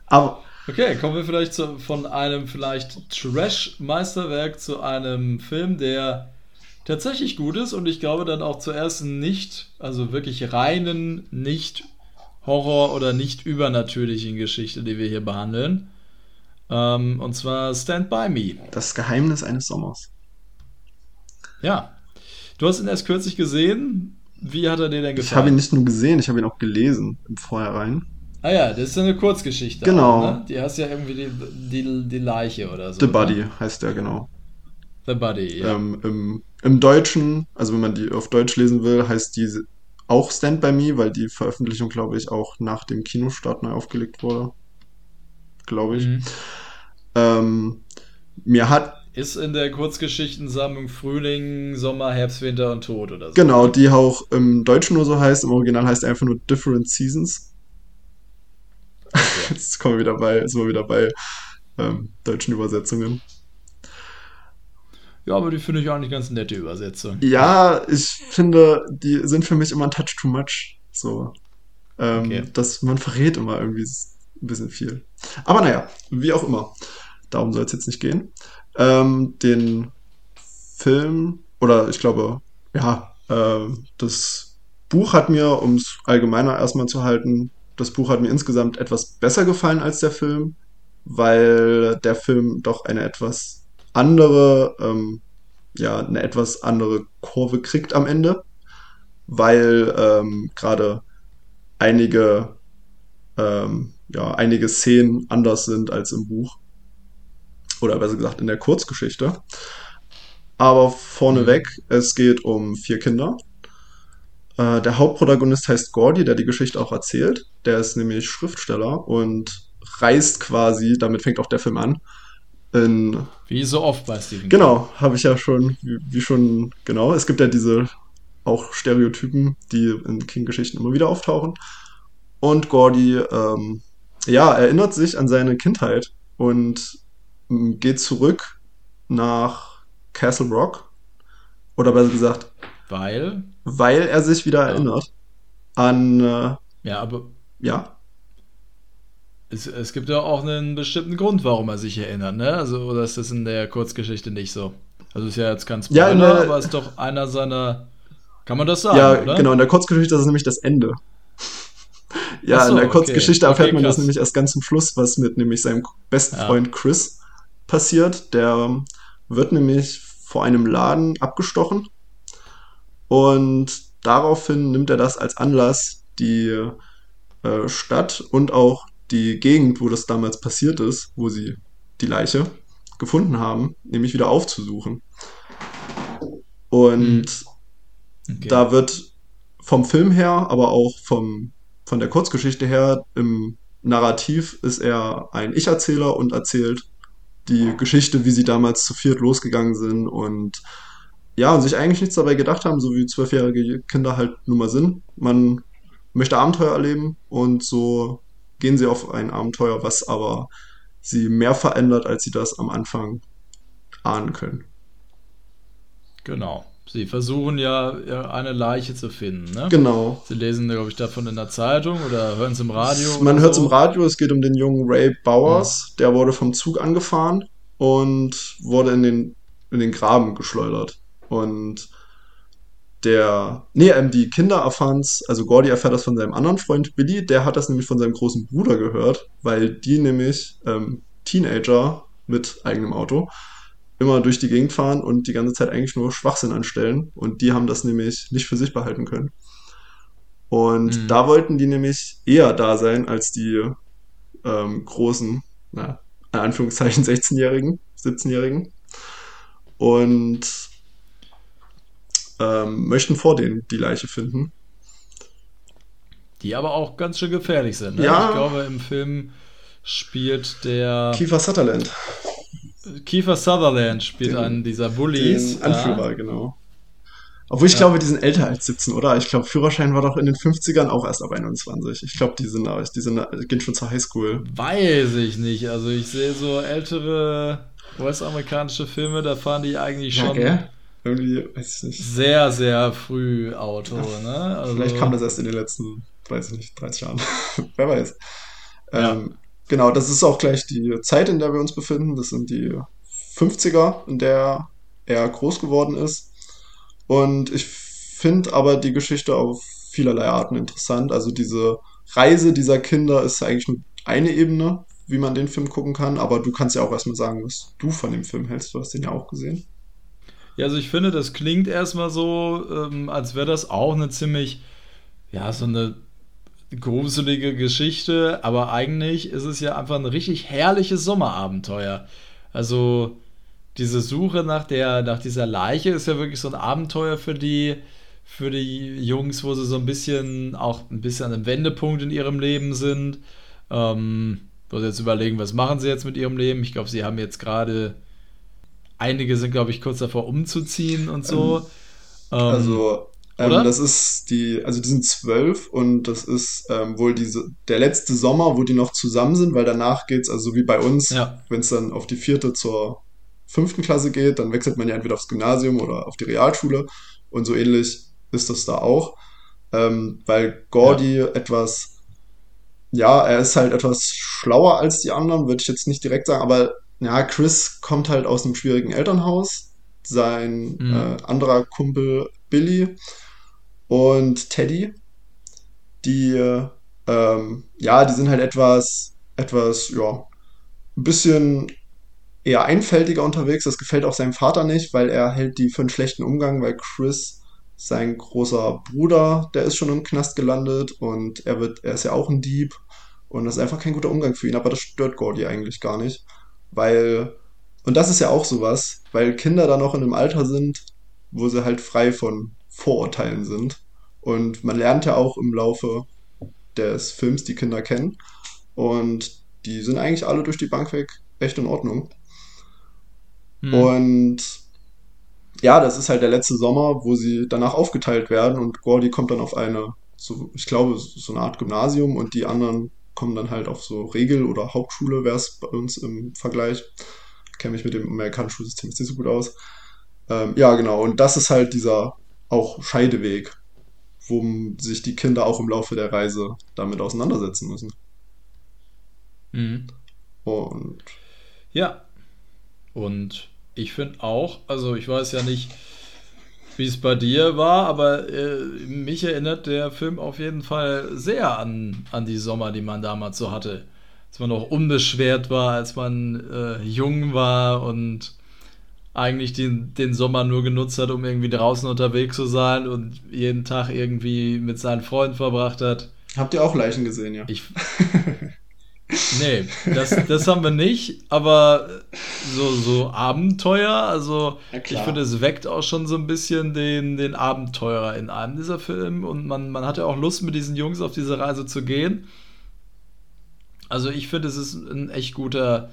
Aber Okay, kommen wir vielleicht zu, von einem vielleicht Trash-Meisterwerk zu einem Film, der tatsächlich gut ist und ich glaube dann auch zuerst nicht, also wirklich reinen, nicht Horror- oder nicht übernatürlichen Geschichte, die wir hier behandeln. Ähm, und zwar Stand By Me. das Geheimnis eines Sommers. Ja. Du hast ihn erst kürzlich gesehen. Wie hat er dir denn gefallen? Ich habe ihn nicht nur gesehen, ich habe ihn auch gelesen im Vorhinein. Ah ja, das ist eine Kurzgeschichte. Genau. Auch, ne? Die hast ja irgendwie die, die, die Leiche oder so. The ne? Buddy heißt der genau. The Buddy, ja. Ähm, im, Im Deutschen, also wenn man die auf Deutsch lesen will, heißt die auch Stand By Me, weil die Veröffentlichung, glaube ich, auch nach dem Kinostart neu aufgelegt wurde. Glaube ich. Mhm. Ähm, mir hat, Ist in der Kurzgeschichtensammlung Frühling, Sommer, Herbst, Winter und Tod oder so. genau, die auch im Deutschen nur so heißt, im Original heißt einfach nur Different Seasons. Jetzt kommen wir wieder bei, sind wir wieder bei ähm, deutschen Übersetzungen. Ja, aber die finde ich eigentlich ganz nette Übersetzung. Ja, ich finde, die sind für mich immer ein Touch too much. So. Ähm, Okay. dass man verrät immer irgendwie ein bisschen viel. Aber naja, wie auch immer. Darum soll es jetzt nicht gehen. Ähm, den Film, oder ich glaube, ja, äh, das Buch hat mir, um es allgemeiner erstmal zu halten, das Buch hat mir insgesamt etwas besser gefallen als der Film, weil der Film doch eine etwas andere, ähm, ja, eine etwas andere Kurve kriegt am Ende, weil ähm, gerade einige, ähm, ja, einige Szenen anders sind als im Buch. Oder besser gesagt in der Kurzgeschichte. Aber vorneweg, es geht um vier Kinder. Äh, der Hauptprotagonist heißt Gordy, der die Geschichte auch erzählt. Der ist nämlich Schriftsteller und reist quasi, damit fängt auch der Film an, in Wie so oft bei Stephen Genau, habe ich ja schon, wie, wie schon, genau. Es gibt ja diese auch Stereotypen, die in King-Geschichten immer wieder auftauchen. Und Gordy, ähm, ja, erinnert sich an seine Kindheit und geht zurück nach Castle Rock. Oder besser gesagt. Weil, weil er sich wieder Ja. erinnert an, äh, ja, aber ja, es, es gibt ja auch einen bestimmten Grund, warum er sich erinnert, ne? Also, oder ist das in der Kurzgeschichte nicht so? Also ist ja jetzt kein Spoiler, Ja, der- aber ist doch einer seiner. Kann man das sagen, ja, oder? genau, in der Kurzgeschichte ist es nämlich das Ende. ja, so, in der okay. Kurzgeschichte Okay, erfährt man das nämlich erst ganz zum Schluss, was mit nämlich seinem besten Ja. Freund Chris passiert. Der wird nämlich vor einem Laden abgestochen und daraufhin nimmt er das als Anlass, die äh, Stadt und auch die Gegend, wo das damals passiert ist, wo sie die Leiche gefunden haben, nämlich wieder aufzusuchen. Und Okay. da wird vom Film her, aber auch vom, von der Kurzgeschichte her, im Narrativ ist er ein Ich-Erzähler und erzählt die Geschichte, wie sie damals zu viert losgegangen sind und ja, und sich eigentlich nichts dabei gedacht haben, so wie zwölfjährige Kinder halt nun mal sind. Man möchte Abenteuer erleben und so gehen sie auf ein Abenteuer, was aber sie mehr verändert, als sie das am Anfang ahnen können. Genau. Sie versuchen ja, ja eine Leiche zu finden, ne? Genau. Sie lesen, glaube ich, davon in der Zeitung oder hören es im Radio. Man hört so. im Radio, es geht um den jungen Ray Bowers. Der wurde vom Zug angefahren und wurde in den, in den Graben geschleudert. Und der, nee, ähm, die Kinder erfahren es, also Gordy erfährt das von seinem anderen Freund Billy, der hat das nämlich von seinem großen Bruder gehört, weil die nämlich ähm, Teenager mit eigenem Auto immer durch die Gegend fahren und die ganze Zeit eigentlich nur Schwachsinn anstellen und die haben das nämlich nicht für sich behalten können. Und Mhm. da wollten die nämlich eher da sein als die ähm, großen, na, in Anführungszeichen 16-Jährigen, 17-Jährigen und ähm, möchten vor denen die Leiche finden. Die aber auch ganz schön gefährlich sind. Ne? Ja. Ich glaube, im Film spielt der Kiefer Sutherland, Kiefer Sutherland spielt Den- einen dieser Bullies. den Anführer, Ja. genau. Obwohl ich Ja. glaube, die sind älter als 17, oder? Ich glaube, Führerschein war doch in den 50ern auch erst ab 21. Ich glaube, die sind, die sind, gehen schon zur Highschool. Weiß ich nicht. Also ich sehe so ältere US-amerikanische Filme, da fahren die eigentlich schon Irgendwie, weiß ich nicht. sehr, sehr früh Auto. Ne? Also, Vielleicht kam das erst in den letzten, weiß ich nicht, 30 Jahren. Wer weiß. Ja. Ähm, genau, das ist auch gleich die Zeit, in der wir uns befinden. Das sind die 50er, in der er groß geworden ist. Und ich finde aber die Geschichte auf vielerlei Arten interessant. Also diese Reise dieser Kinder ist eigentlich nur eine Ebene, wie man den Film gucken kann. Aber du kannst ja auch erstmal sagen, was du von dem Film hältst. Du hast den ja auch gesehen. Ja, also ich finde, das klingt erstmal so, ähm, als wäre das auch eine ziemlich, ja, so eine gruselige Geschichte, aber eigentlich ist es ja einfach ein richtig herrliches Sommerabenteuer. Also diese Suche nach der, nach dieser Leiche ist ja wirklich so ein Abenteuer für die, für die Jungs, wo sie so ein bisschen auch ein bisschen an einem Wendepunkt in ihrem Leben sind. Ähm, wo sie jetzt überlegen, was machen sie jetzt mit ihrem Leben? Ich glaube, sie haben jetzt gerade einige sind, glaube ich, kurz davor umzuziehen und so. Ähm, Also, ähm, oder? das ist die, also die sind zwölf und das ist ähm, wohl diese, der letzte Sommer, wo die noch zusammen sind, weil danach geht's, also so wie bei uns, Ja. wenn es dann auf die vierte zur fünften Klasse geht, dann wechselt man ja entweder aufs Gymnasium oder auf die Realschule und so ähnlich ist das da auch, ähm, weil Gordy etwas, ja, er ist halt etwas schlauer als die anderen, würde ich jetzt nicht direkt sagen, aber ja, Chris kommt halt aus einem schwierigen Elternhaus, sein Mhm. äh, anderer Kumpel Billy und Teddy, die, ähm, ja, die sind halt etwas, etwas, ja, ein bisschen eher einfältiger unterwegs. Das gefällt auch seinem Vater nicht, weil er hält die für einen schlechten Umgang, weil Chris, sein großer Bruder, der ist schon im Knast gelandet und er wird, er ist ja auch ein Dieb und das ist einfach kein guter Umgang für ihn, aber das stört Gordy eigentlich gar nicht, weil, und das ist ja auch sowas, weil Kinder dann noch in einem Alter sind, wo sie halt frei von Vorurteilen sind und man lernt ja auch im Laufe des Films die Kinder kennen und die sind eigentlich alle durch die Bank weg echt in Ordnung. hm. Und ja, das ist halt der letzte Sommer, wo sie danach aufgeteilt werden und Gordy kommt dann auf eine, so, ich glaube, so eine Art Gymnasium und die anderen kommen dann halt auf so Regel- oder Hauptschule, wäre es bei uns im Vergleich. Kenne mich mit dem amerikanischen Schulsystem jetzt nicht so gut aus. Ähm, ja, genau, und das ist halt dieser auch Scheideweg, wo sich die Kinder auch im Laufe der Reise damit auseinandersetzen müssen. Mhm. Und Ja. Und ich finde auch, also ich weiß ja nicht, wie es bei dir war, aber äh, mich erinnert der Film auf jeden Fall sehr an, an die Sommer, die man damals so hatte. Als man noch unbeschwert war, als man äh, jung war und eigentlich den, den Sommer nur genutzt hat, um irgendwie draußen unterwegs zu sein und jeden Tag irgendwie mit seinen Freunden verbracht hat. habt ihr auch Leichen gesehen, ja? Ich. Nee, das, das haben wir nicht, aber so, so Abenteuer, also ich finde, es weckt auch schon so ein bisschen den, den Abenteurer in einem dieser Filme und man, man hat ja auch Lust, mit diesen Jungs auf diese Reise zu gehen. Also ich finde, es ist ein echt guter,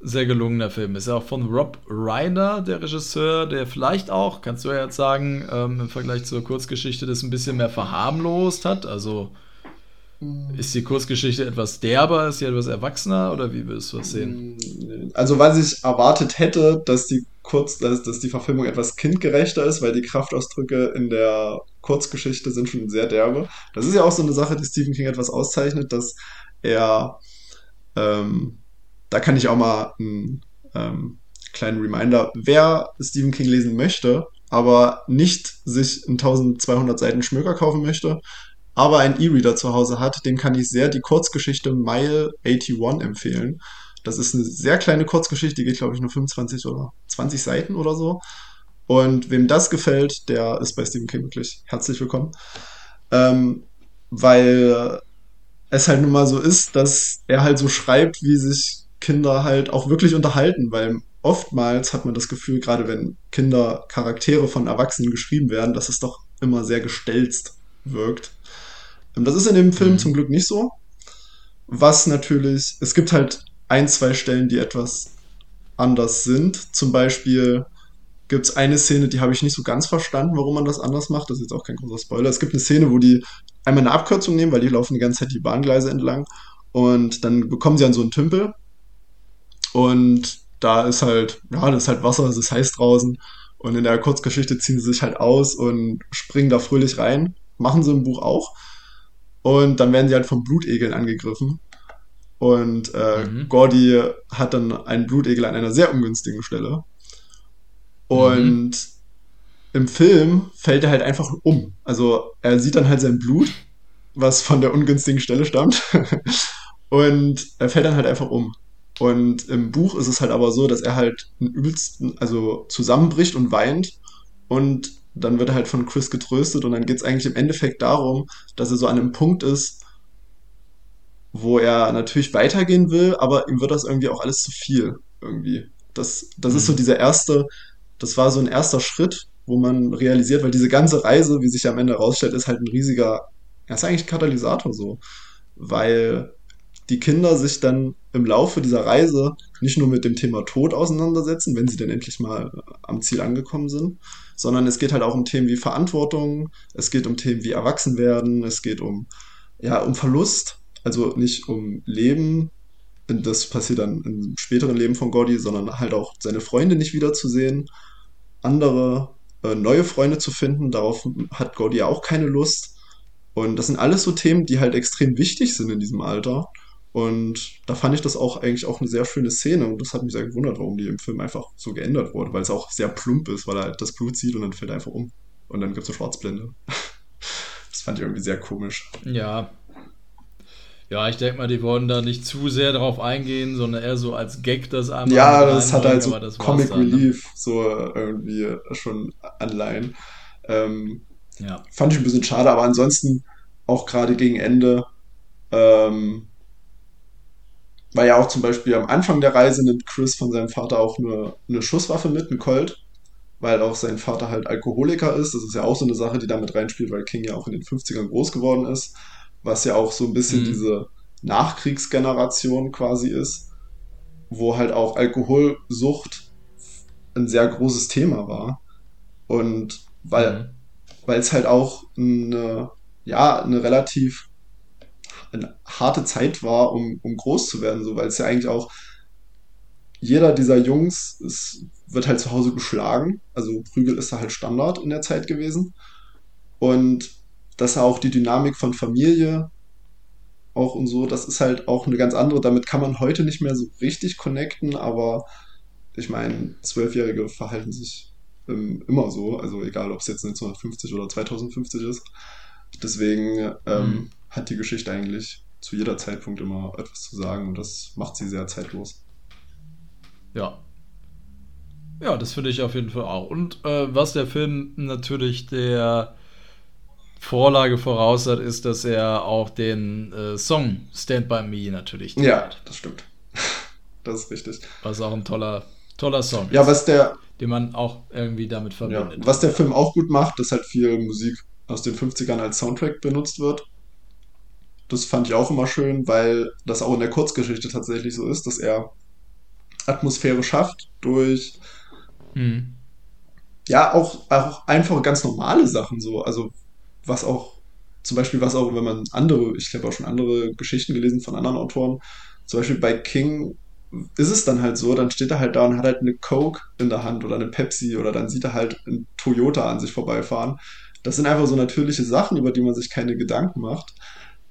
sehr gelungener Film. Ist ja auch von Rob Reiner, der Regisseur, der vielleicht auch, kannst du ja jetzt sagen, ähm, im Vergleich zur Kurzgeschichte das ein bisschen mehr verharmlost hat. Also ist die Kurzgeschichte etwas derber, ist sie etwas erwachsener oder wie würdest du das sehen? Also, was ich erwartet hätte, dass die Kurz, dass, dass die Verfilmung etwas kindgerechter ist, weil die Kraftausdrücke in der Kurzgeschichte sind schon sehr derbe. Das ist ja auch so eine Sache, die Stephen King etwas auszeichnet, dass er, ähm, da kann ich auch mal einen ähm, kleinen Reminder, wer Stephen King lesen möchte, aber nicht sich in 1200 Seiten Schmöker kaufen möchte, aber einen E-Reader zu Hause hat, dem kann ich sehr die Kurzgeschichte Mile 81 empfehlen. Das ist eine sehr kleine Kurzgeschichte, die geht, glaube ich, nur 25 oder 20 Seiten oder so. Und wem das gefällt, der ist bei Stephen King wirklich herzlich willkommen. Ähm, weil es halt nun mal so ist, dass er halt so schreibt, wie sich Kinder halt auch wirklich unterhalten, weil oftmals hat man das Gefühl, gerade wenn Kinder Charaktere von Erwachsenen geschrieben werden, dass es doch immer sehr gestelzt wirkt. Ähm, das ist in dem Film mhm. zum Glück nicht so. Was natürlich, es gibt halt ein, zwei Stellen, die etwas anders sind. Zum Beispiel gibt es eine Szene, die habe ich nicht so ganz verstanden, warum man das anders macht. Das ist jetzt auch kein großer Spoiler. Es gibt eine Szene, wo die einmal eine Abkürzung nehmen, weil die laufen die ganze Zeit die Bahngleise entlang. Und dann bekommen sie an so einen Tümpel. Und da ist halt, ja, das ist halt Wasser, es ist heiß draußen. Und in der Kurzgeschichte ziehen sie sich halt aus und springen da fröhlich rein. Machen sie im Buch auch. Und dann werden sie halt von Blutegeln angegriffen. Und äh, mhm. Gordy hat dann einen Blutegel an einer sehr ungünstigen Stelle. Und mhm. im Film fällt er halt einfach um. Also er sieht dann halt sein Blut, was von der ungünstigen Stelle stammt. und er fällt dann halt einfach um. Und im Buch ist es halt aber so, dass er halt einen übelsten, also zusammenbricht und weint. Und dann wird er halt von Chris getröstet. Und dann geht es eigentlich im Endeffekt darum, dass er so an einem Punkt ist, wo er natürlich weitergehen will, aber ihm wird das irgendwie auch alles zu viel. Irgendwie. Das, das mhm. ist so mhm. dieser erste, das war so ein erster Schritt, wo man realisiert, weil diese ganze Reise, wie sich am Ende herausstellt, ist halt ein riesiger, er ist eigentlich ein Katalysator so. Weil die Kinder sich dann im Laufe dieser Reise nicht nur mit dem Thema Tod auseinandersetzen, wenn sie dann endlich mal am Ziel angekommen sind, sondern es geht halt auch um Themen wie Verantwortung, es geht um Themen wie Erwachsenwerden, es geht um, ja, um Verlust, also nicht um Leben, das passiert dann im späteren Leben von Gordy, sondern halt auch seine Freunde nicht wiederzusehen, andere äh, neue Freunde zu finden, darauf hat Gordy ja auch keine Lust. Und das sind alles so Themen, die halt extrem wichtig sind in diesem Alter. Und da fand ich das auch eigentlich auch eine sehr schöne Szene und das hat mich sehr gewundert, warum die im Film einfach so geändert wurde, weil es auch sehr plump ist, weil er halt das Blut sieht und dann fällt er einfach um. Und dann gibt es eine Schwarzblende. das fand ich irgendwie sehr komisch. Ja. Ja, ich denke mal, die wollen da nicht zu sehr drauf eingehen, sondern eher so als Gag das einmal. Ja, das hat halt so Comic dann, ne? Relief, ne? so irgendwie schon Anleihen. Ähm, ja. Fand ich ein bisschen schade, aber ansonsten auch gerade gegen Ende ähm, weil ja auch zum Beispiel am Anfang der Reise nimmt Chris von seinem Vater auch eine, eine Schusswaffe mit, eine Colt, weil auch sein Vater halt Alkoholiker ist. Das ist ja auch so eine Sache, die damit reinspielt, weil King ja auch in den 50ern groß geworden ist, was ja auch so ein bisschen mhm. diese Nachkriegsgeneration quasi ist, wo halt auch Alkoholsucht ein sehr großes Thema war. Und weil, mhm. weil es halt auch eine, ja, eine relativ eine harte Zeit war, um, um groß zu werden, so, weil es ja eigentlich auch jeder dieser Jungs ist, wird halt zu Hause geschlagen. Also Prügel ist da halt Standard in der Zeit gewesen. Und dass auch die Dynamik von Familie auch und so, das ist halt auch eine ganz andere. Damit kann man heute nicht mehr so richtig connecten, aber ich meine, Zwölfjährige verhalten sich ähm, immer so. Also egal, ob es jetzt 1950 oder 2050 ist. Deswegen ähm, mhm hat die Geschichte eigentlich zu jeder Zeitpunkt immer etwas zu sagen und das macht sie sehr zeitlos. Ja. Ja, das finde ich auf jeden Fall auch. Und äh, was der Film natürlich der Vorlage voraus hat, ist, dass er auch den äh, Song Stand By Me natürlich trägt. Ja, das stimmt. das ist richtig. Was auch ein toller, toller Song ja, ist. Was der, den man auch irgendwie damit verbindet. Ja, was der Film auch gut macht, dass halt viel Musik aus den 50ern als Soundtrack benutzt wird. Das fand ich auch immer schön, weil das auch in der Kurzgeschichte tatsächlich so ist, dass er Atmosphäre schafft durch hm. ja auch, auch einfach ganz normale Sachen so. Also was auch zum Beispiel was auch, wenn man andere, ich habe auch schon andere Geschichten gelesen von anderen Autoren, zum Beispiel bei King ist es dann halt so, dann steht er halt da und hat halt eine Coke in der Hand oder eine Pepsi oder dann sieht er halt ein Toyota an sich vorbeifahren. Das sind einfach so natürliche Sachen, über die man sich keine Gedanken macht.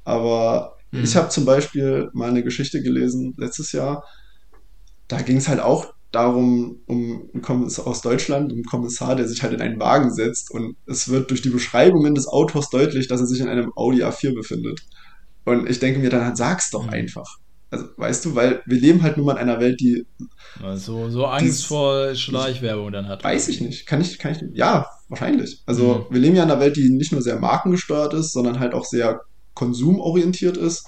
Aber mhm. ich habe zum Beispiel mal eine Geschichte gelesen letztes Jahr. Da ging es halt auch darum, um einen Kommissar aus Deutschland, um einen Kommissar, der sich halt in einen Wagen setzt und es wird durch die Beschreibungen des Autors deutlich, dass er sich in einem Audi A4 befindet. Und ich denke mir dann, sag's doch Mhm. einfach. Also, weißt du, weil wir leben halt nun mal in einer Welt, die, Also, so Angst Dies- vor Schleichwerbung dann hat. weiß ich nicht, kann ich, kann ich, ja, wahrscheinlich. Also, Mhm. wir leben ja in einer Welt, die nicht nur sehr markengesteuert ist, sondern halt auch sehr konsumorientiert ist.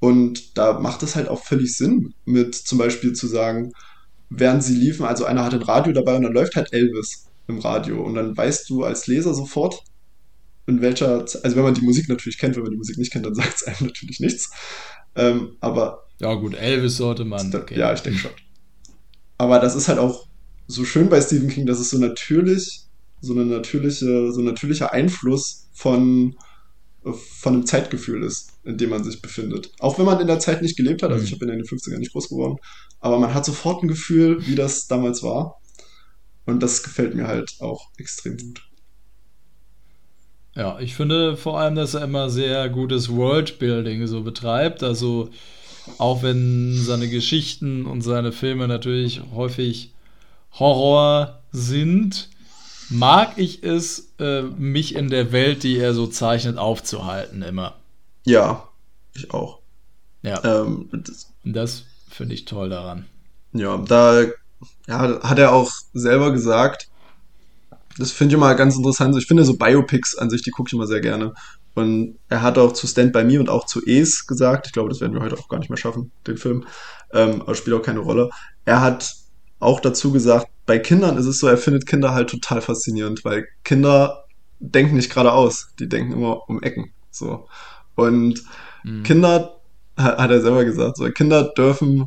Und da macht es halt auch völlig Sinn, mit zum Beispiel zu sagen, während sie liefen, also einer hat ein Radio dabei und dann läuft halt Elvis im Radio. Und dann weißt du als Leser sofort, in welcher, also wenn man die Musik natürlich kennt, wenn man die Musik nicht kennt, dann sagt es einem natürlich nichts. Ähm, aber Ja, gut, Elvis sollte man. Okay. ja, ich denke schon. Aber das ist halt auch so schön bei Stephen King, dass es so natürlich, so eine natürliche, so ein natürlicher Einfluss von, von einem Zeitgefühl ist, in dem man sich befindet. Auch wenn man in der Zeit nicht gelebt hat, also Mhm. ich bin in den 50ern nicht groß geworden, aber man hat sofort ein Gefühl, wie das damals war. Und das gefällt mir halt auch extrem gut. Ja, ich finde vor allem, dass er immer sehr gutes Worldbuilding so betreibt. Also auch wenn seine Geschichten und seine Filme natürlich häufig Horror sind, mag ich es, äh, mich in der Welt, die er so zeichnet, aufzuhalten immer. Ja, ich auch. Ja, Ähm, das, das finde ich toll daran. Ja, da ja, hat er auch selber gesagt, das finde ich immer ganz interessant. Ich finde so Biopics an sich, die gucke ich immer sehr gerne. Und er hat auch zu Stand By Me und auch zu Es gesagt, ich glaube, das werden wir heute auch gar nicht mehr schaffen, den Film, ähm, aber spielt auch keine Rolle. Er hat auch dazu gesagt, bei Kindern ist es so, er findet Kinder halt total faszinierend, weil Kinder denken nicht geradeaus, die denken immer um Ecken. So. Und Mhm. Kinder, ha- hat er selber gesagt, so, Kinder dürfen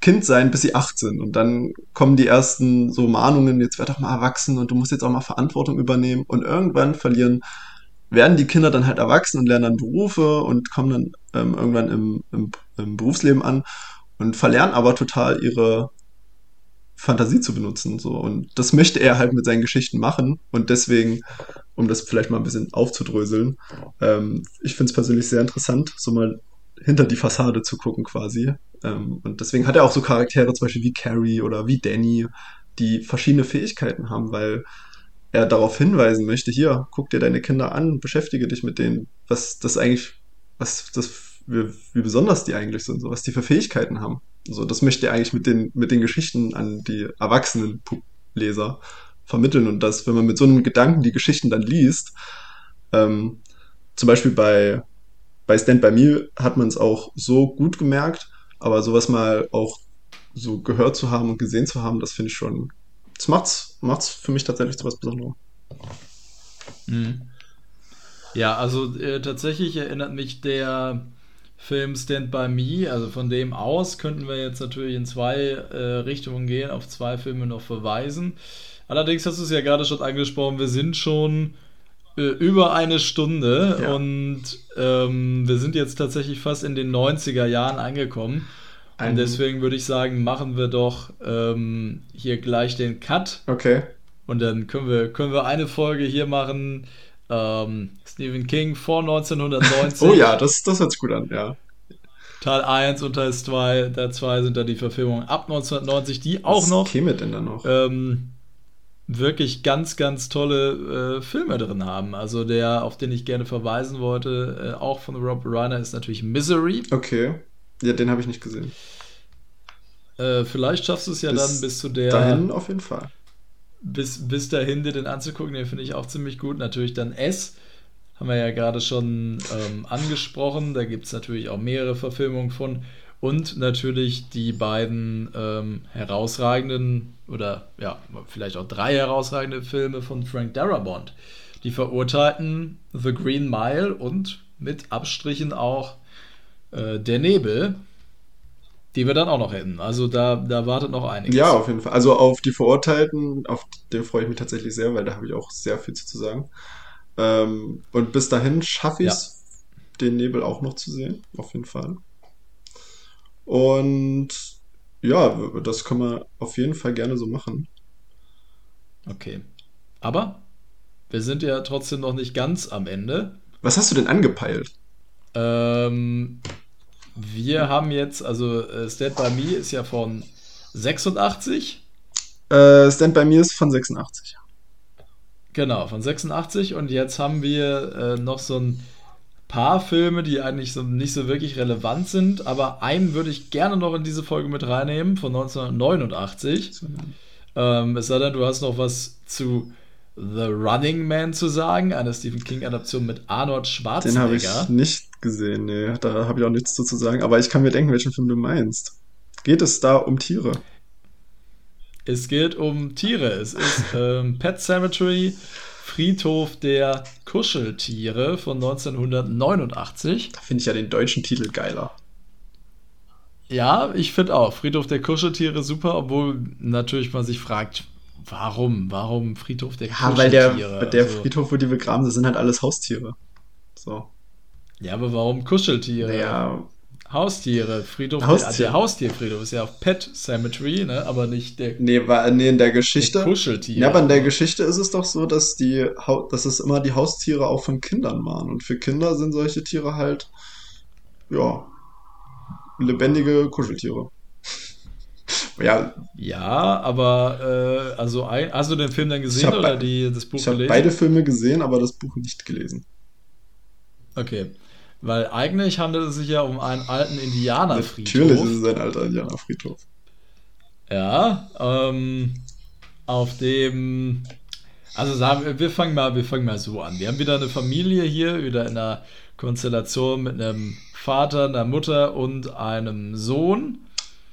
Kind sein, bis sie acht sind. Und dann kommen die ersten so Mahnungen, jetzt werd doch mal erwachsen und du musst jetzt auch mal Verantwortung übernehmen. Und irgendwann verlieren, werden die Kinder dann halt erwachsen und lernen dann Berufe und kommen dann ähm, irgendwann im, im, im Berufsleben an und verlernen aber total ihre Fantasie zu benutzen. So. Und das möchte er halt mit seinen Geschichten machen. Und deswegen, um das vielleicht mal ein bisschen aufzudröseln, ähm, ich finde es persönlich sehr interessant, so mal hinter die Fassade zu gucken quasi. Ähm, und deswegen hat er auch so Charaktere zum Beispiel wie Carrie oder wie Danny, die verschiedene Fähigkeiten haben, weil er darauf hinweisen möchte, hier, guck dir deine Kinder an, beschäftige dich mit denen, was das eigentlich, was das, wie, wie besonders die eigentlich sind, so was die für Fähigkeiten haben. So, das möchte er eigentlich mit den, mit den Geschichten an die erwachsenen Leser vermitteln und dass, wenn man mit so einem Gedanken die Geschichten dann liest, ähm, zum Beispiel bei, bei Stand By Me hat man es auch so gut gemerkt, aber sowas mal auch so gehört zu haben und gesehen zu haben, das finde ich schon, das macht's, macht's für mich tatsächlich zu was Besonderem. Mhm. Ja, also äh, tatsächlich erinnert mich der Film Stand By Me, also von dem aus könnten wir jetzt natürlich in zwei äh, Richtungen gehen, auf zwei Filme noch verweisen. Allerdings hast du es ja gerade schon angesprochen, wir sind schon äh, über eine Stunde Ja. und ähm, wir sind jetzt tatsächlich fast in den 90er Jahren angekommen. Ein- und deswegen würde ich sagen, machen wir doch ähm, hier gleich den Cut. Okay. Und dann können wir, können wir eine Folge hier machen. Ähm, Stephen King vor 1990. Oh ja, das, das hört sich gut an, ja. Teil 1 und Teil 2. Teil 2 sind dann die Verfilmungen ab 1990, die auch Was noch käme denn da noch? ähm, wirklich ganz, ganz tolle äh, Filme drin haben. Also der, auf den ich gerne verweisen wollte, äh, auch von Rob Reiner, ist natürlich Misery. Okay. Ja, den habe ich nicht gesehen. Äh, vielleicht schaffst du es ja Bis dann bis zu der Dahin auf jeden Fall. Bis, bis dahin dir den anzugucken, den finde ich auch ziemlich gut. Natürlich dann S, haben wir ja gerade schon ähm, angesprochen. Da gibt es natürlich auch mehrere Verfilmungen von. Und natürlich die beiden ähm, herausragenden oder ja, vielleicht auch drei herausragende Filme von Frank Darabont. Die Verurteilten The Green Mile und mit Abstrichen auch äh, Der Nebel, die wir dann auch noch hätten. Also da, da wartet noch einiges. Ja, auf jeden Fall. Also auf die Verurteilten, auf den freue ich mich tatsächlich sehr, weil da habe ich auch sehr viel zu sagen. Ähm, und bis dahin schaffe ich es, den Nebel auch noch zu sehen, auf jeden Fall. Und ja, das können wir auf jeden Fall gerne so machen. Okay. Aber wir sind ja trotzdem noch nicht ganz am Ende. Was hast du denn angepeilt? Ähm, wir haben jetzt, also äh, Stand By Me ist ja von 86. Äh, Stand By Me ist von 86. Genau, von 86. Und jetzt haben wir äh, noch so ein paar Filme, die eigentlich so nicht so wirklich relevant sind, aber einen würde ich gerne noch in diese Folge mit reinnehmen, von 1989. Ähm, es sei denn, du hast noch was zu The Running Man zu sagen, eine Stephen King-Adaption mit Arnold Schwarzenegger. Den habe ich nicht gesehen, nee, da habe ich auch nichts zu sagen, aber ich kann mir denken, welchen Film du meinst. Geht es da um Tiere? Es geht um Tiere. Es ist ähm, Pet Cemetery, Friedhof der Kuscheltiere von 1989. Da finde ich ja den deutschen Titel geiler. Ja, ich finde auch. Friedhof der Kuscheltiere super, obwohl natürlich man sich fragt, warum? Warum Friedhof der Ja, Kuscheltiere? weil der, der Also, Friedhof, wo die begraben sind, sind halt alles Haustiere. So. Ja, aber warum Kuscheltiere? Naja, Haustiere. Friedhof, Haustiere. Der, der Haustierfriedhof ist ja auch Pet Cemetery, ne? aber nicht der, nee, war, nee, in der der Geschichte. Kuscheltier. Ja, aber in der Geschichte ist es doch so, dass die dass es immer die Haustiere auch von Kindern waren. Und für Kinder sind solche Tiere halt, ja, lebendige Kuscheltiere. ja, Ja, aber äh, also ein, hast du den Film dann gesehen Ich oder die, das Buch ich habe gelesen? beide Filme gesehen, aber das Buch nicht gelesen. Okay. Weil eigentlich handelt es sich ja um einen alten Indianerfriedhof. Natürlich ist es ein alter Indianerfriedhof. Ja, ähm, auf dem, also sagen wir, wir fangen mal, wir fangen mal so an. Wir haben wieder eine Familie hier, wieder in einer Konstellation mit einem Vater, einer Mutter und einem Sohn.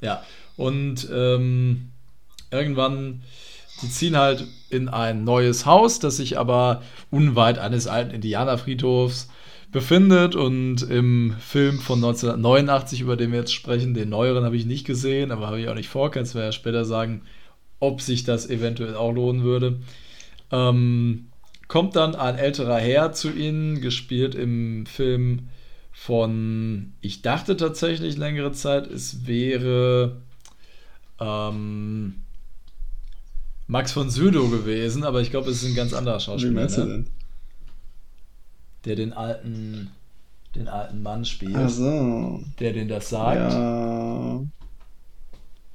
Ja, und ähm, irgendwann, die ziehen halt in ein neues Haus, das sich aber unweit eines alten Indianerfriedhofs befindet und im Film von 1989, über den wir jetzt sprechen, den neueren habe ich nicht gesehen, aber habe ich auch nicht vor, kannst du mir ja später sagen, ob sich das eventuell auch lohnen würde. Ähm, kommt dann ein älterer Herr zu ihnen, gespielt im Film von, ich dachte tatsächlich längere Zeit, es wäre ähm, Max von Sydow gewesen, aber ich glaube, es ist ein ganz anderer Wie Schauspieler. meinst du ne? denn? Der den alten, den alten Mann spielt, Ach so. der den das sagt. Ja.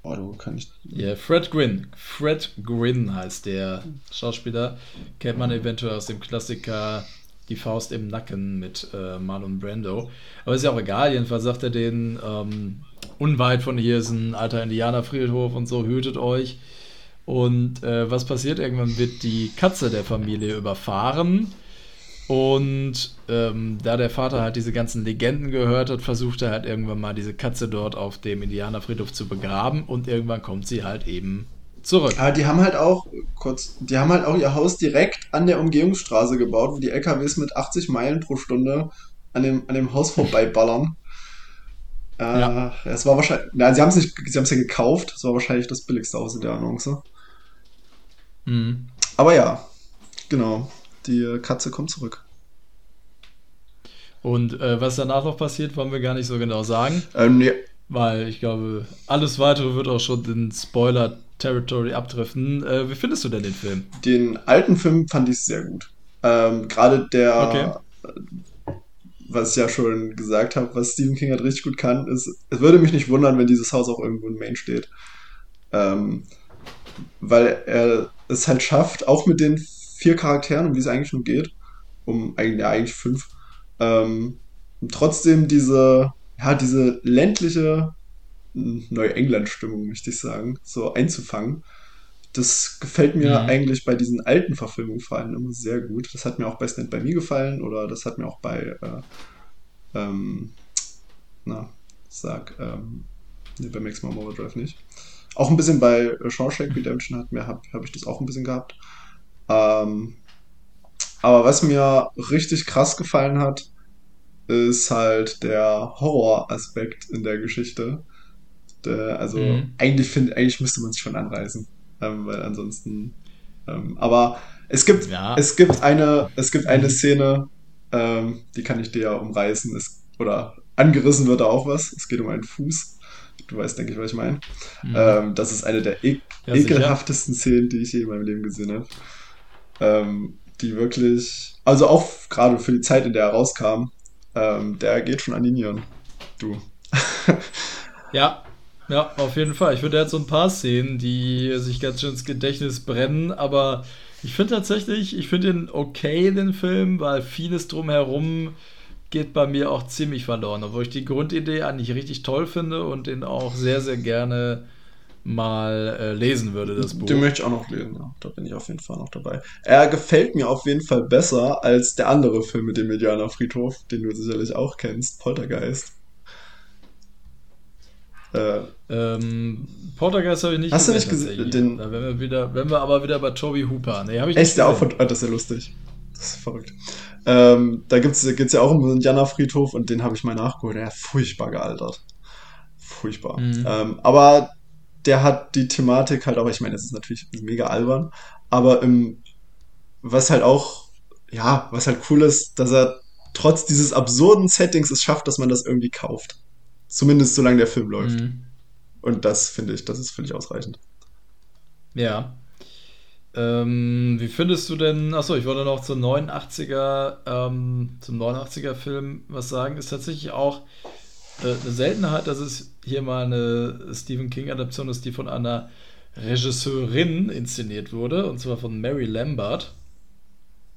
Oh, du kann ich. Ja, Fred Gwynn. Fred Gwynn heißt der Schauspieler. Kennt man eventuell aus dem Klassiker Die Faust im Nacken mit äh, Marlon Brando. Aber ist ja auch egal. Jedenfalls sagt er den, ähm, unweit von hier ist ein alter Indianerfriedhof und so, hütet euch. Und äh, was passiert? Irgendwann wird die Katze der Familie überfahren. Und ähm, da der Vater halt diese ganzen Legenden gehört hat, versucht er halt irgendwann mal diese Katze dort auf dem Indianerfriedhof zu begraben und irgendwann kommt sie halt eben zurück. Aber die haben halt auch, kurz, die haben halt auch ihr Haus direkt an der Umgehungsstraße gebaut, wo die LKWs mit 80 Meilen pro Stunde an dem, an dem Haus vorbeiballern. Äh, Ja. Es war wahrscheinlich, na, sie haben es nicht, sie haben es ja gekauft, es war wahrscheinlich das billigste Haus in der Annonce. Mhm. Aber ja, genau, die Katze kommt zurück. Und äh, was danach noch passiert, wollen wir gar nicht so genau sagen, Ähm, nee, weil ich glaube, alles weitere wird auch schon den Spoiler-Territory abdriften. Äh, wie findest du denn den Film? Den alten Film fand ich sehr gut. Ähm, Gerade der, Okay. was ich ja schon gesagt habe, was Stephen King halt richtig gut kann, ist, es würde mich nicht wundern, wenn dieses Haus auch irgendwo in Maine steht. Ähm, weil er es halt schafft, auch mit den vier Charakteren, um die es eigentlich nur geht, um eigentlich, ja, eigentlich fünf, ähm, trotzdem diese, ja, diese ländliche Neuengland-Stimmung, möchte ich sagen, so einzufangen. Das gefällt mir Mhm. eigentlich bei diesen alten Verfilmungen vor allem immer sehr gut. Das hat mir auch bei Stand By Me gefallen oder das hat mir auch bei, äh, ähm, na, sag, ähm, nee, bei Maximum Overdrive nicht. Auch ein bisschen bei äh, Shawshank Redemption hat mir, habe hab ich das auch ein bisschen gehabt. Ähm, aber was mir richtig krass gefallen hat, ist halt der Horroraspekt in der Geschichte. Der, also Mhm. eigentlich finde, eigentlich müsste man es schon anreißen, ähm, weil ansonsten. Ähm, aber es gibt, Ja. es gibt eine, es gibt eine Szene, ähm, die kann ich dir ja umreißen. Es, oder angerissen wird da auch was. Es geht um einen Fuß. Du weißt, denke ich, was ich meine. Mhm. Ähm, das ist eine der e Ja, ekelhaftesten Szenen, die ich je in meinem Leben gesehen habe. Ähm, die wirklich, also auch gerade für die Zeit, in der er rauskam, ähm, der geht schon an die Nieren. Du. Ja, Ja, auf jeden Fall. Ich finde, er hat so ein paar Szenen, die sich ganz schön ins Gedächtnis brennen, aber ich finde tatsächlich, ich finde ihn okay, den Film, weil vieles drumherum geht bei mir auch ziemlich verloren, obwohl ich die Grundidee eigentlich richtig toll finde und den auch sehr, sehr gerne mal äh, lesen würde, das Buch. Den möchte ich auch noch lesen, ja. Da bin ich auf jeden Fall noch dabei. Er gefällt mir auf jeden Fall besser als der andere Film mit dem Indianerfriedhof, den du sicherlich auch kennst, Poltergeist. Äh, ähm, Poltergeist habe ich nicht Hast gesehen, du nicht gesehen? Da wenn wir, wieder, wenn wir aber wieder bei Toby Hooper. Nee, habe ich Echt, nicht gesehen. Auch, das ist ja lustig. Das ist verrückt. Ähm, da gibt es ja auch einen Indianerfriedhof und den habe ich mal nachgeholt. Der ist furchtbar gealtert. Furchtbar. Mhm. Ähm, aber der hat die Thematik halt auch, ich meine, das ist natürlich mega albern, aber im, was halt auch, ja, was halt cool ist, dass er trotz dieses absurden Settings es schafft, dass man das irgendwie kauft. Zumindest solange der Film läuft. Mhm. Und das finde ich, das ist völlig ausreichend. Ja. Ähm, wie findest du denn, achso, ich wollte noch zum 89er, ähm, zum 89er Film was sagen, ist tatsächlich auch eine Seltenheit, dass es hier mal eine Stephen King-Adaption ist, die von einer Regisseurin inszeniert wurde, und zwar von Mary Lambert.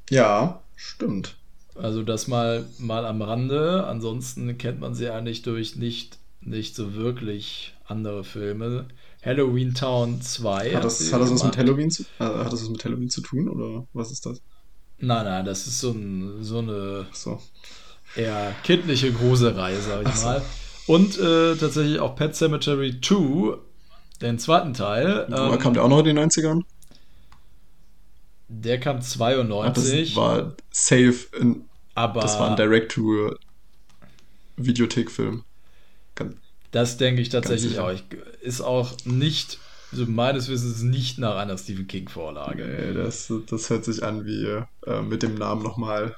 Ja, stimmt. Also das mal, mal am Rande. Ansonsten kennt man sie eigentlich durch nicht, nicht so wirklich andere Filme. Halloween Town 2. Hat das, hat das was mit Halloween zu, äh, hat das was mit Halloween zu tun oder was ist das? Nein, nein, das ist so, ein, so eine so. Eher kindliche Gruselreihe, sag ich so. mal. Und äh, tatsächlich auch Pet Cemetery 2, den zweiten Teil. Ähm, kam der auch noch in den 90ern? Der kam 92. Ach, das war safe. In, aber das war ein Direct-to-Videothek-Film. Das denke ich tatsächlich auch. Ich, ist auch nicht, also meines Wissens nicht nach einer Stephen King-Vorlage. Nee, das, das hört sich an wie äh, mit dem Namen nochmal.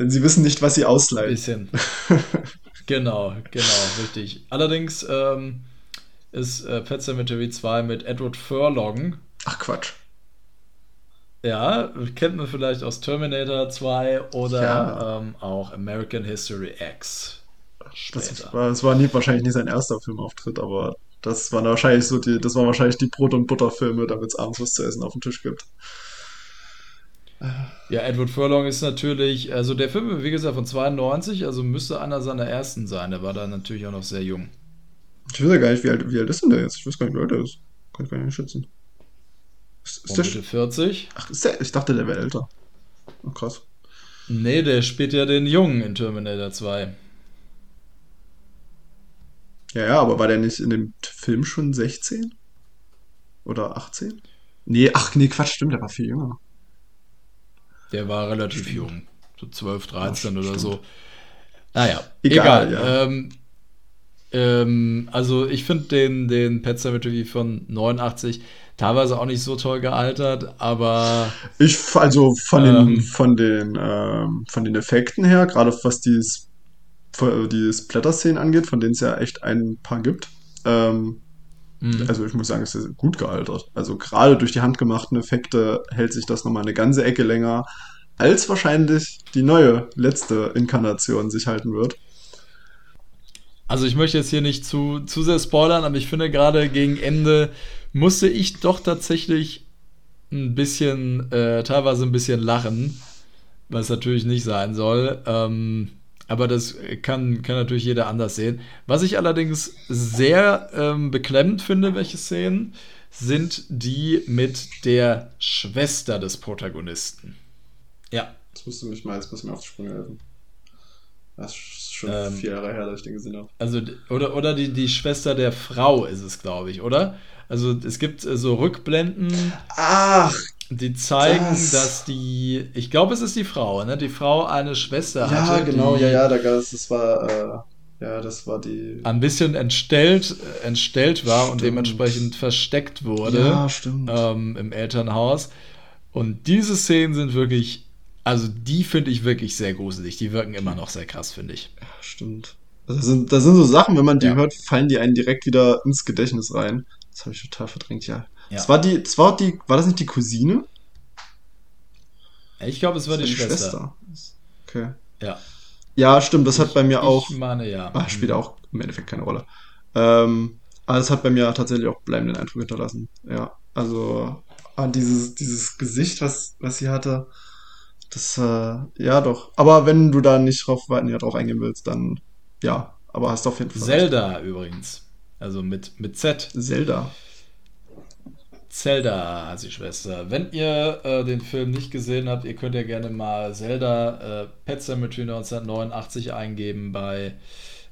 Denn sie wissen nicht, was sie ausleihen. Bisschen. genau, genau, richtig. Allerdings ähm, ist äh, Pet Cemetery 2 mit Edward Furlong. Ach Quatsch. Ja, kennt man vielleicht aus Terminator 2 oder ja. ähm, auch American History X. Das war, das war nie, wahrscheinlich nie sein erster Filmauftritt, aber das waren wahrscheinlich so die, das waren wahrscheinlich die Brot- und Butterfilme, damit es abends was zu essen auf dem Tisch gibt. Ja, Edward Furlong ist natürlich, also der Film, wie gesagt, von 92, also müsste einer seiner ersten sein. Der war da natürlich auch noch sehr jung. Ich weiß ja gar nicht, wie alt, wie alt ist denn der jetzt? Ich weiß gar nicht, wie alt er ist. Kann ich gar nicht schätzen. Ist, ist der Mitte 40? Ach, ist der, ich dachte, der wäre älter. Oh, krass. Nee, der spielt ja den Jungen in Terminator 2. Ja, ja, aber war der nicht in dem Film schon 16? Oder 18? Nee, ach nee, Quatsch, stimmt, der war viel jünger. Der war relativ stimmt. jung. So 12, 13 ja, oder so. Naja, egal. egal. Ja. Ähm, ähm, also ich finde den, den Pet Cemetery von 89 teilweise auch nicht so toll gealtert, aber. Ich, also von den, ähm, von den, ähm, von den Effekten her, gerade was dieses die Splatter-Szenen angeht, von denen es ja echt ein paar gibt. Ähm, mhm. Also ich muss sagen, es ist gut gealtert. Also gerade durch die handgemachten Effekte hält sich das nochmal eine ganze Ecke länger, als wahrscheinlich die neue, letzte Inkarnation sich halten wird. Also ich möchte jetzt hier nicht zu, zu sehr spoilern, aber ich finde gerade gegen Ende musste ich doch tatsächlich ein bisschen, äh, teilweise ein bisschen lachen, was natürlich nicht sein soll. Ähm, aber das kann, kann natürlich jeder anders sehen. Was ich allerdings sehr ähm, beklemmend finde, welche Szenen, sind die mit der Schwester des Protagonisten. Ja. Jetzt musst du mich mal jetzt bisschen auf die Sprünge helfen. Das ist schon ähm, vier Jahre her, dass ich den gesehen habe. Also, oder, oder die, die Schwester der Frau ist es, glaube ich, oder? Also es gibt äh, so Rückblenden. Ach, die zeigen, das. dass die, ich glaube, es ist die Frau, ne? Die Frau eine Schwester ja, hatte. Ja, genau, ja, ja, das, das war, äh, ja, das war die. Ein bisschen entstellt, entstellt war stimmt. und dementsprechend versteckt wurde. Ja, stimmt. Ähm, Im Elternhaus. Und diese Szenen sind wirklich, also die finde ich wirklich sehr gruselig. Die wirken immer noch sehr krass, finde ich. Ja, stimmt. Das sind, das sind so Sachen, wenn man die ja. hört, fallen die einen direkt wieder ins Gedächtnis rein. Das habe ich total verdrängt, ja. Ja. Das war die, das war die, war das nicht die Cousine? Ich glaube, es war, die, die, Schwester. Schwester. Okay. Ja. Ja, stimmt, das ich, hat bei mir auch. Ich meine, ja. Ach, spielt auch im Endeffekt keine Rolle. Ähm, Aber es hat bei mir tatsächlich auch bleibenden Eindruck hinterlassen. Ja, also ah, dieses, dieses Gesicht, was, was sie hatte, das, äh, ja doch. Aber wenn du da nicht drauf, näher drauf eingehen willst, dann ja, aber hast auf jeden Fall. Zelda recht. übrigens. Also mit, mit Z. Zelda. Zelda heißt die Schwester. Wenn ihr äh, den Film nicht gesehen habt, ihr könnt ja gerne mal Zelda äh, Pet Cemetery 1989 eingeben bei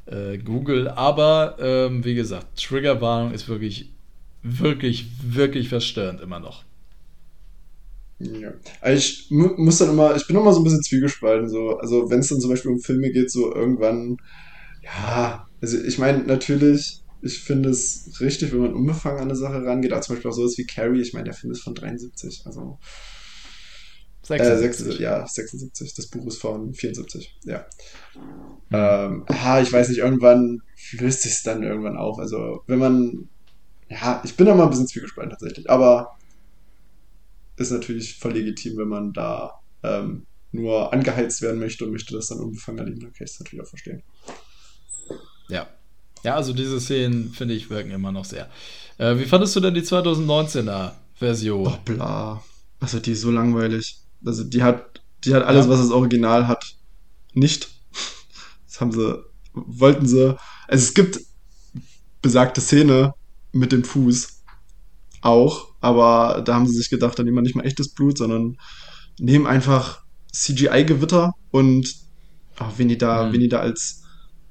äh, Google. Aber ähm, wie gesagt, Triggerwarnung ist wirklich, wirklich, wirklich verstörend immer noch. Ja. Also ich muss dann immer, ich bin immer so ein bisschen zwiegespalten. So. Also wenn es dann zum Beispiel um Filme geht, so irgendwann, ja, also ich meine, natürlich, ich finde es richtig, wenn man unbefangen an eine Sache rangeht. Aber zum Beispiel auch sowas wie Carrie, ich meine, der Film ist von 73, also 76. Äh, ja, 76. Das Buch ist von 74. Ja. Mhm. Ähm, ah, ich weiß nicht, irgendwann löst sich es dann irgendwann auf. Also, wenn man. Ja, ich bin da mal ein bisschen zwiegespalten tatsächlich. Aber ist natürlich voll legitim, wenn man da ähm, nur angeheizt werden möchte und möchte das dann unbefangen erleben. Dann kann ich es natürlich auch verstehen. Ja. Ja, also diese Szenen, finde ich, wirken immer noch sehr. Äh, wie fandest du denn die 2019er Version? Bla. Also, die ist so langweilig. Also die hat, die hat alles, ja. was das Original hat, nicht. Das haben sie, wollten sie. Also es gibt besagte Szene mit dem Fuß auch, aber da haben sie sich gedacht, dann nehmen wir nicht mal echtes Blut, sondern nehmen einfach CGI-Gewitter und ach, wen die da, mhm. wen die da als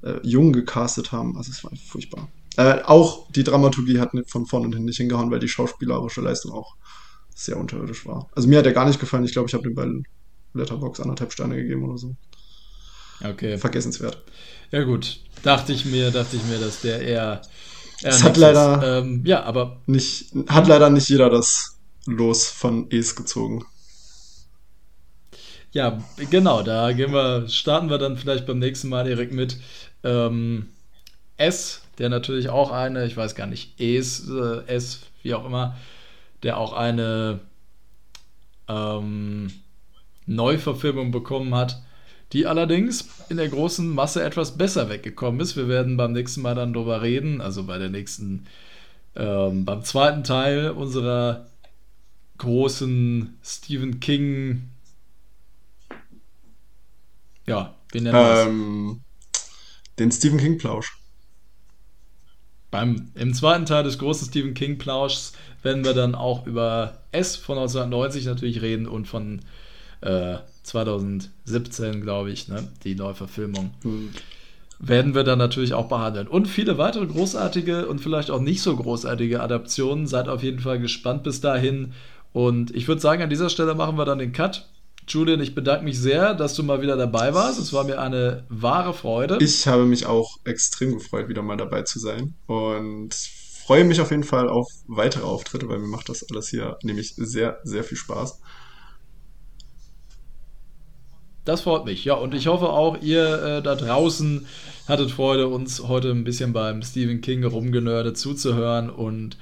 äh, jung gecastet haben. Also es war furchtbar. Äh, auch die Dramaturgie hat von vorne und hinten nicht hingehauen, weil die schauspielerische Leistung auch sehr unterirdisch war. Also mir hat er gar nicht gefallen. Ich glaube, ich habe dem bei Letterbox anderthalb Sterne gegeben oder so. Okay. Vergessenswert. Ja gut, dachte ich mir, dachte ich mir, dass der eher. eher es hat leider ähm, ja, aber nicht hat leider nicht jeder das Los von Es gezogen. Ja, genau, da gehen wir, starten wir dann vielleicht beim nächsten Mal direkt mit ähm, S, der natürlich auch eine, ich weiß gar nicht, Es, äh, S, wie auch immer, der auch eine ähm, Neuverfilmung bekommen hat, die allerdings in der großen Masse etwas besser weggekommen ist. Wir werden beim nächsten Mal dann darüber reden, also bei der nächsten, ähm, beim zweiten Teil unserer großen Stephen King, ja, wie nennen wir ähm, Den Stephen King Plausch. Beim, Im zweiten Teil des großen Stephen King Plauschs werden wir dann auch über S von 1990 natürlich reden und von äh, 2017, glaube ich, ne, die Neuverfilmung. Mhm. Werden wir dann natürlich auch behandeln. Und viele weitere großartige und vielleicht auch nicht so großartige Adaptionen. Seid auf jeden Fall gespannt bis dahin. Und ich würde sagen, an dieser Stelle machen wir dann den Cut. Julian, ich bedanke mich sehr, dass du mal wieder dabei warst. Es war mir eine wahre Freude. Ich habe mich auch extrem gefreut, wieder mal dabei zu sein. Und freue mich auf jeden Fall auf weitere Auftritte, weil mir macht das alles hier nämlich sehr, sehr viel Spaß. Das freut mich, ja. Und ich hoffe auch, ihr äh, da draußen hattet Freude, uns heute ein bisschen beim Stephen King rumgenördet zuzuhören. Und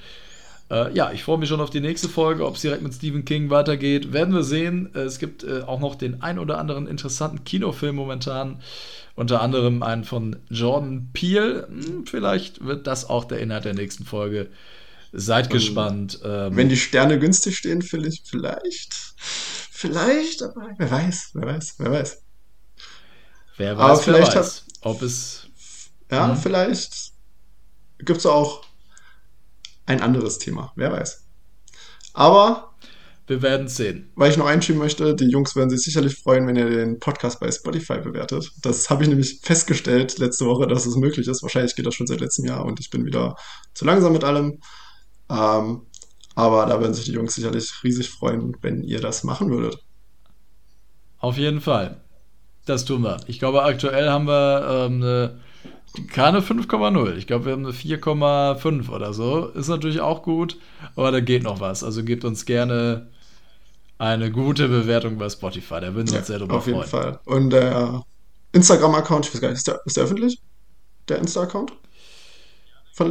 äh, ja, ich freue mich schon auf die nächste Folge. Ob es direkt mit Stephen King weitergeht, werden wir sehen. Äh, es gibt äh, auch noch den ein oder anderen interessanten Kinofilm momentan. Unter anderem einen von Jordan Peele. Hm, vielleicht wird das auch der Inhalt der nächsten Folge. Seid gespannt. Ähm, wenn die Sterne günstig stehen, vielleicht. Vielleicht, aber wer weiß, wer weiß, wer weiß. Wer weiß, aber vielleicht wer weiß, hat, ob es. Ja, hm? vielleicht gibt es auch ein anderes Thema, wer weiß. Aber wir werden sehen. Weil ich noch einschieben möchte, die Jungs werden sich sicherlich freuen, wenn ihr den Podcast bei Spotify bewertet. Das habe ich nämlich festgestellt letzte Woche, dass es möglich ist. Wahrscheinlich geht das schon seit letztem Jahr und ich bin wieder zu langsam mit allem. Ähm, aber da werden sich die Jungs sicherlich riesig freuen, wenn ihr das machen würdet. Auf jeden Fall. Das tun wir. Ich glaube, aktuell haben wir ähm, eine, keine 5,0. Ich glaube, wir haben eine 4,5 oder so. Ist natürlich auch gut, aber da geht noch was. Also gebt uns gerne eine gute Bewertung bei Spotify. Da würden wir uns ja, sehr drüber freuen. Auf jeden Fall. Und der Instagram-Account, ich weiß gar nicht, ist der, ist der öffentlich? Der Insta-Account?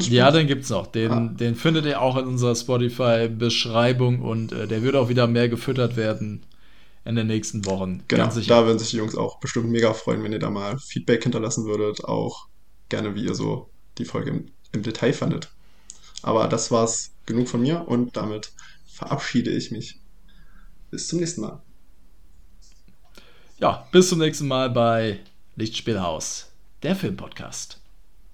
Ja, den gibt es noch. Den, ah. den findet ihr auch in unserer Spotify-Beschreibung und äh, der wird auch wieder mehr gefüttert werden in den nächsten Wochen. Genau, da würden sich die Jungs auch bestimmt mega freuen, wenn ihr da mal Feedback hinterlassen würdet. Auch gerne, wie ihr so die Folge im, im Detail fandet. Aber das war's genug von mir und damit verabschiede ich mich. Bis zum nächsten Mal. Ja, bis zum nächsten Mal bei Lichtspielhaus, der Filmpodcast.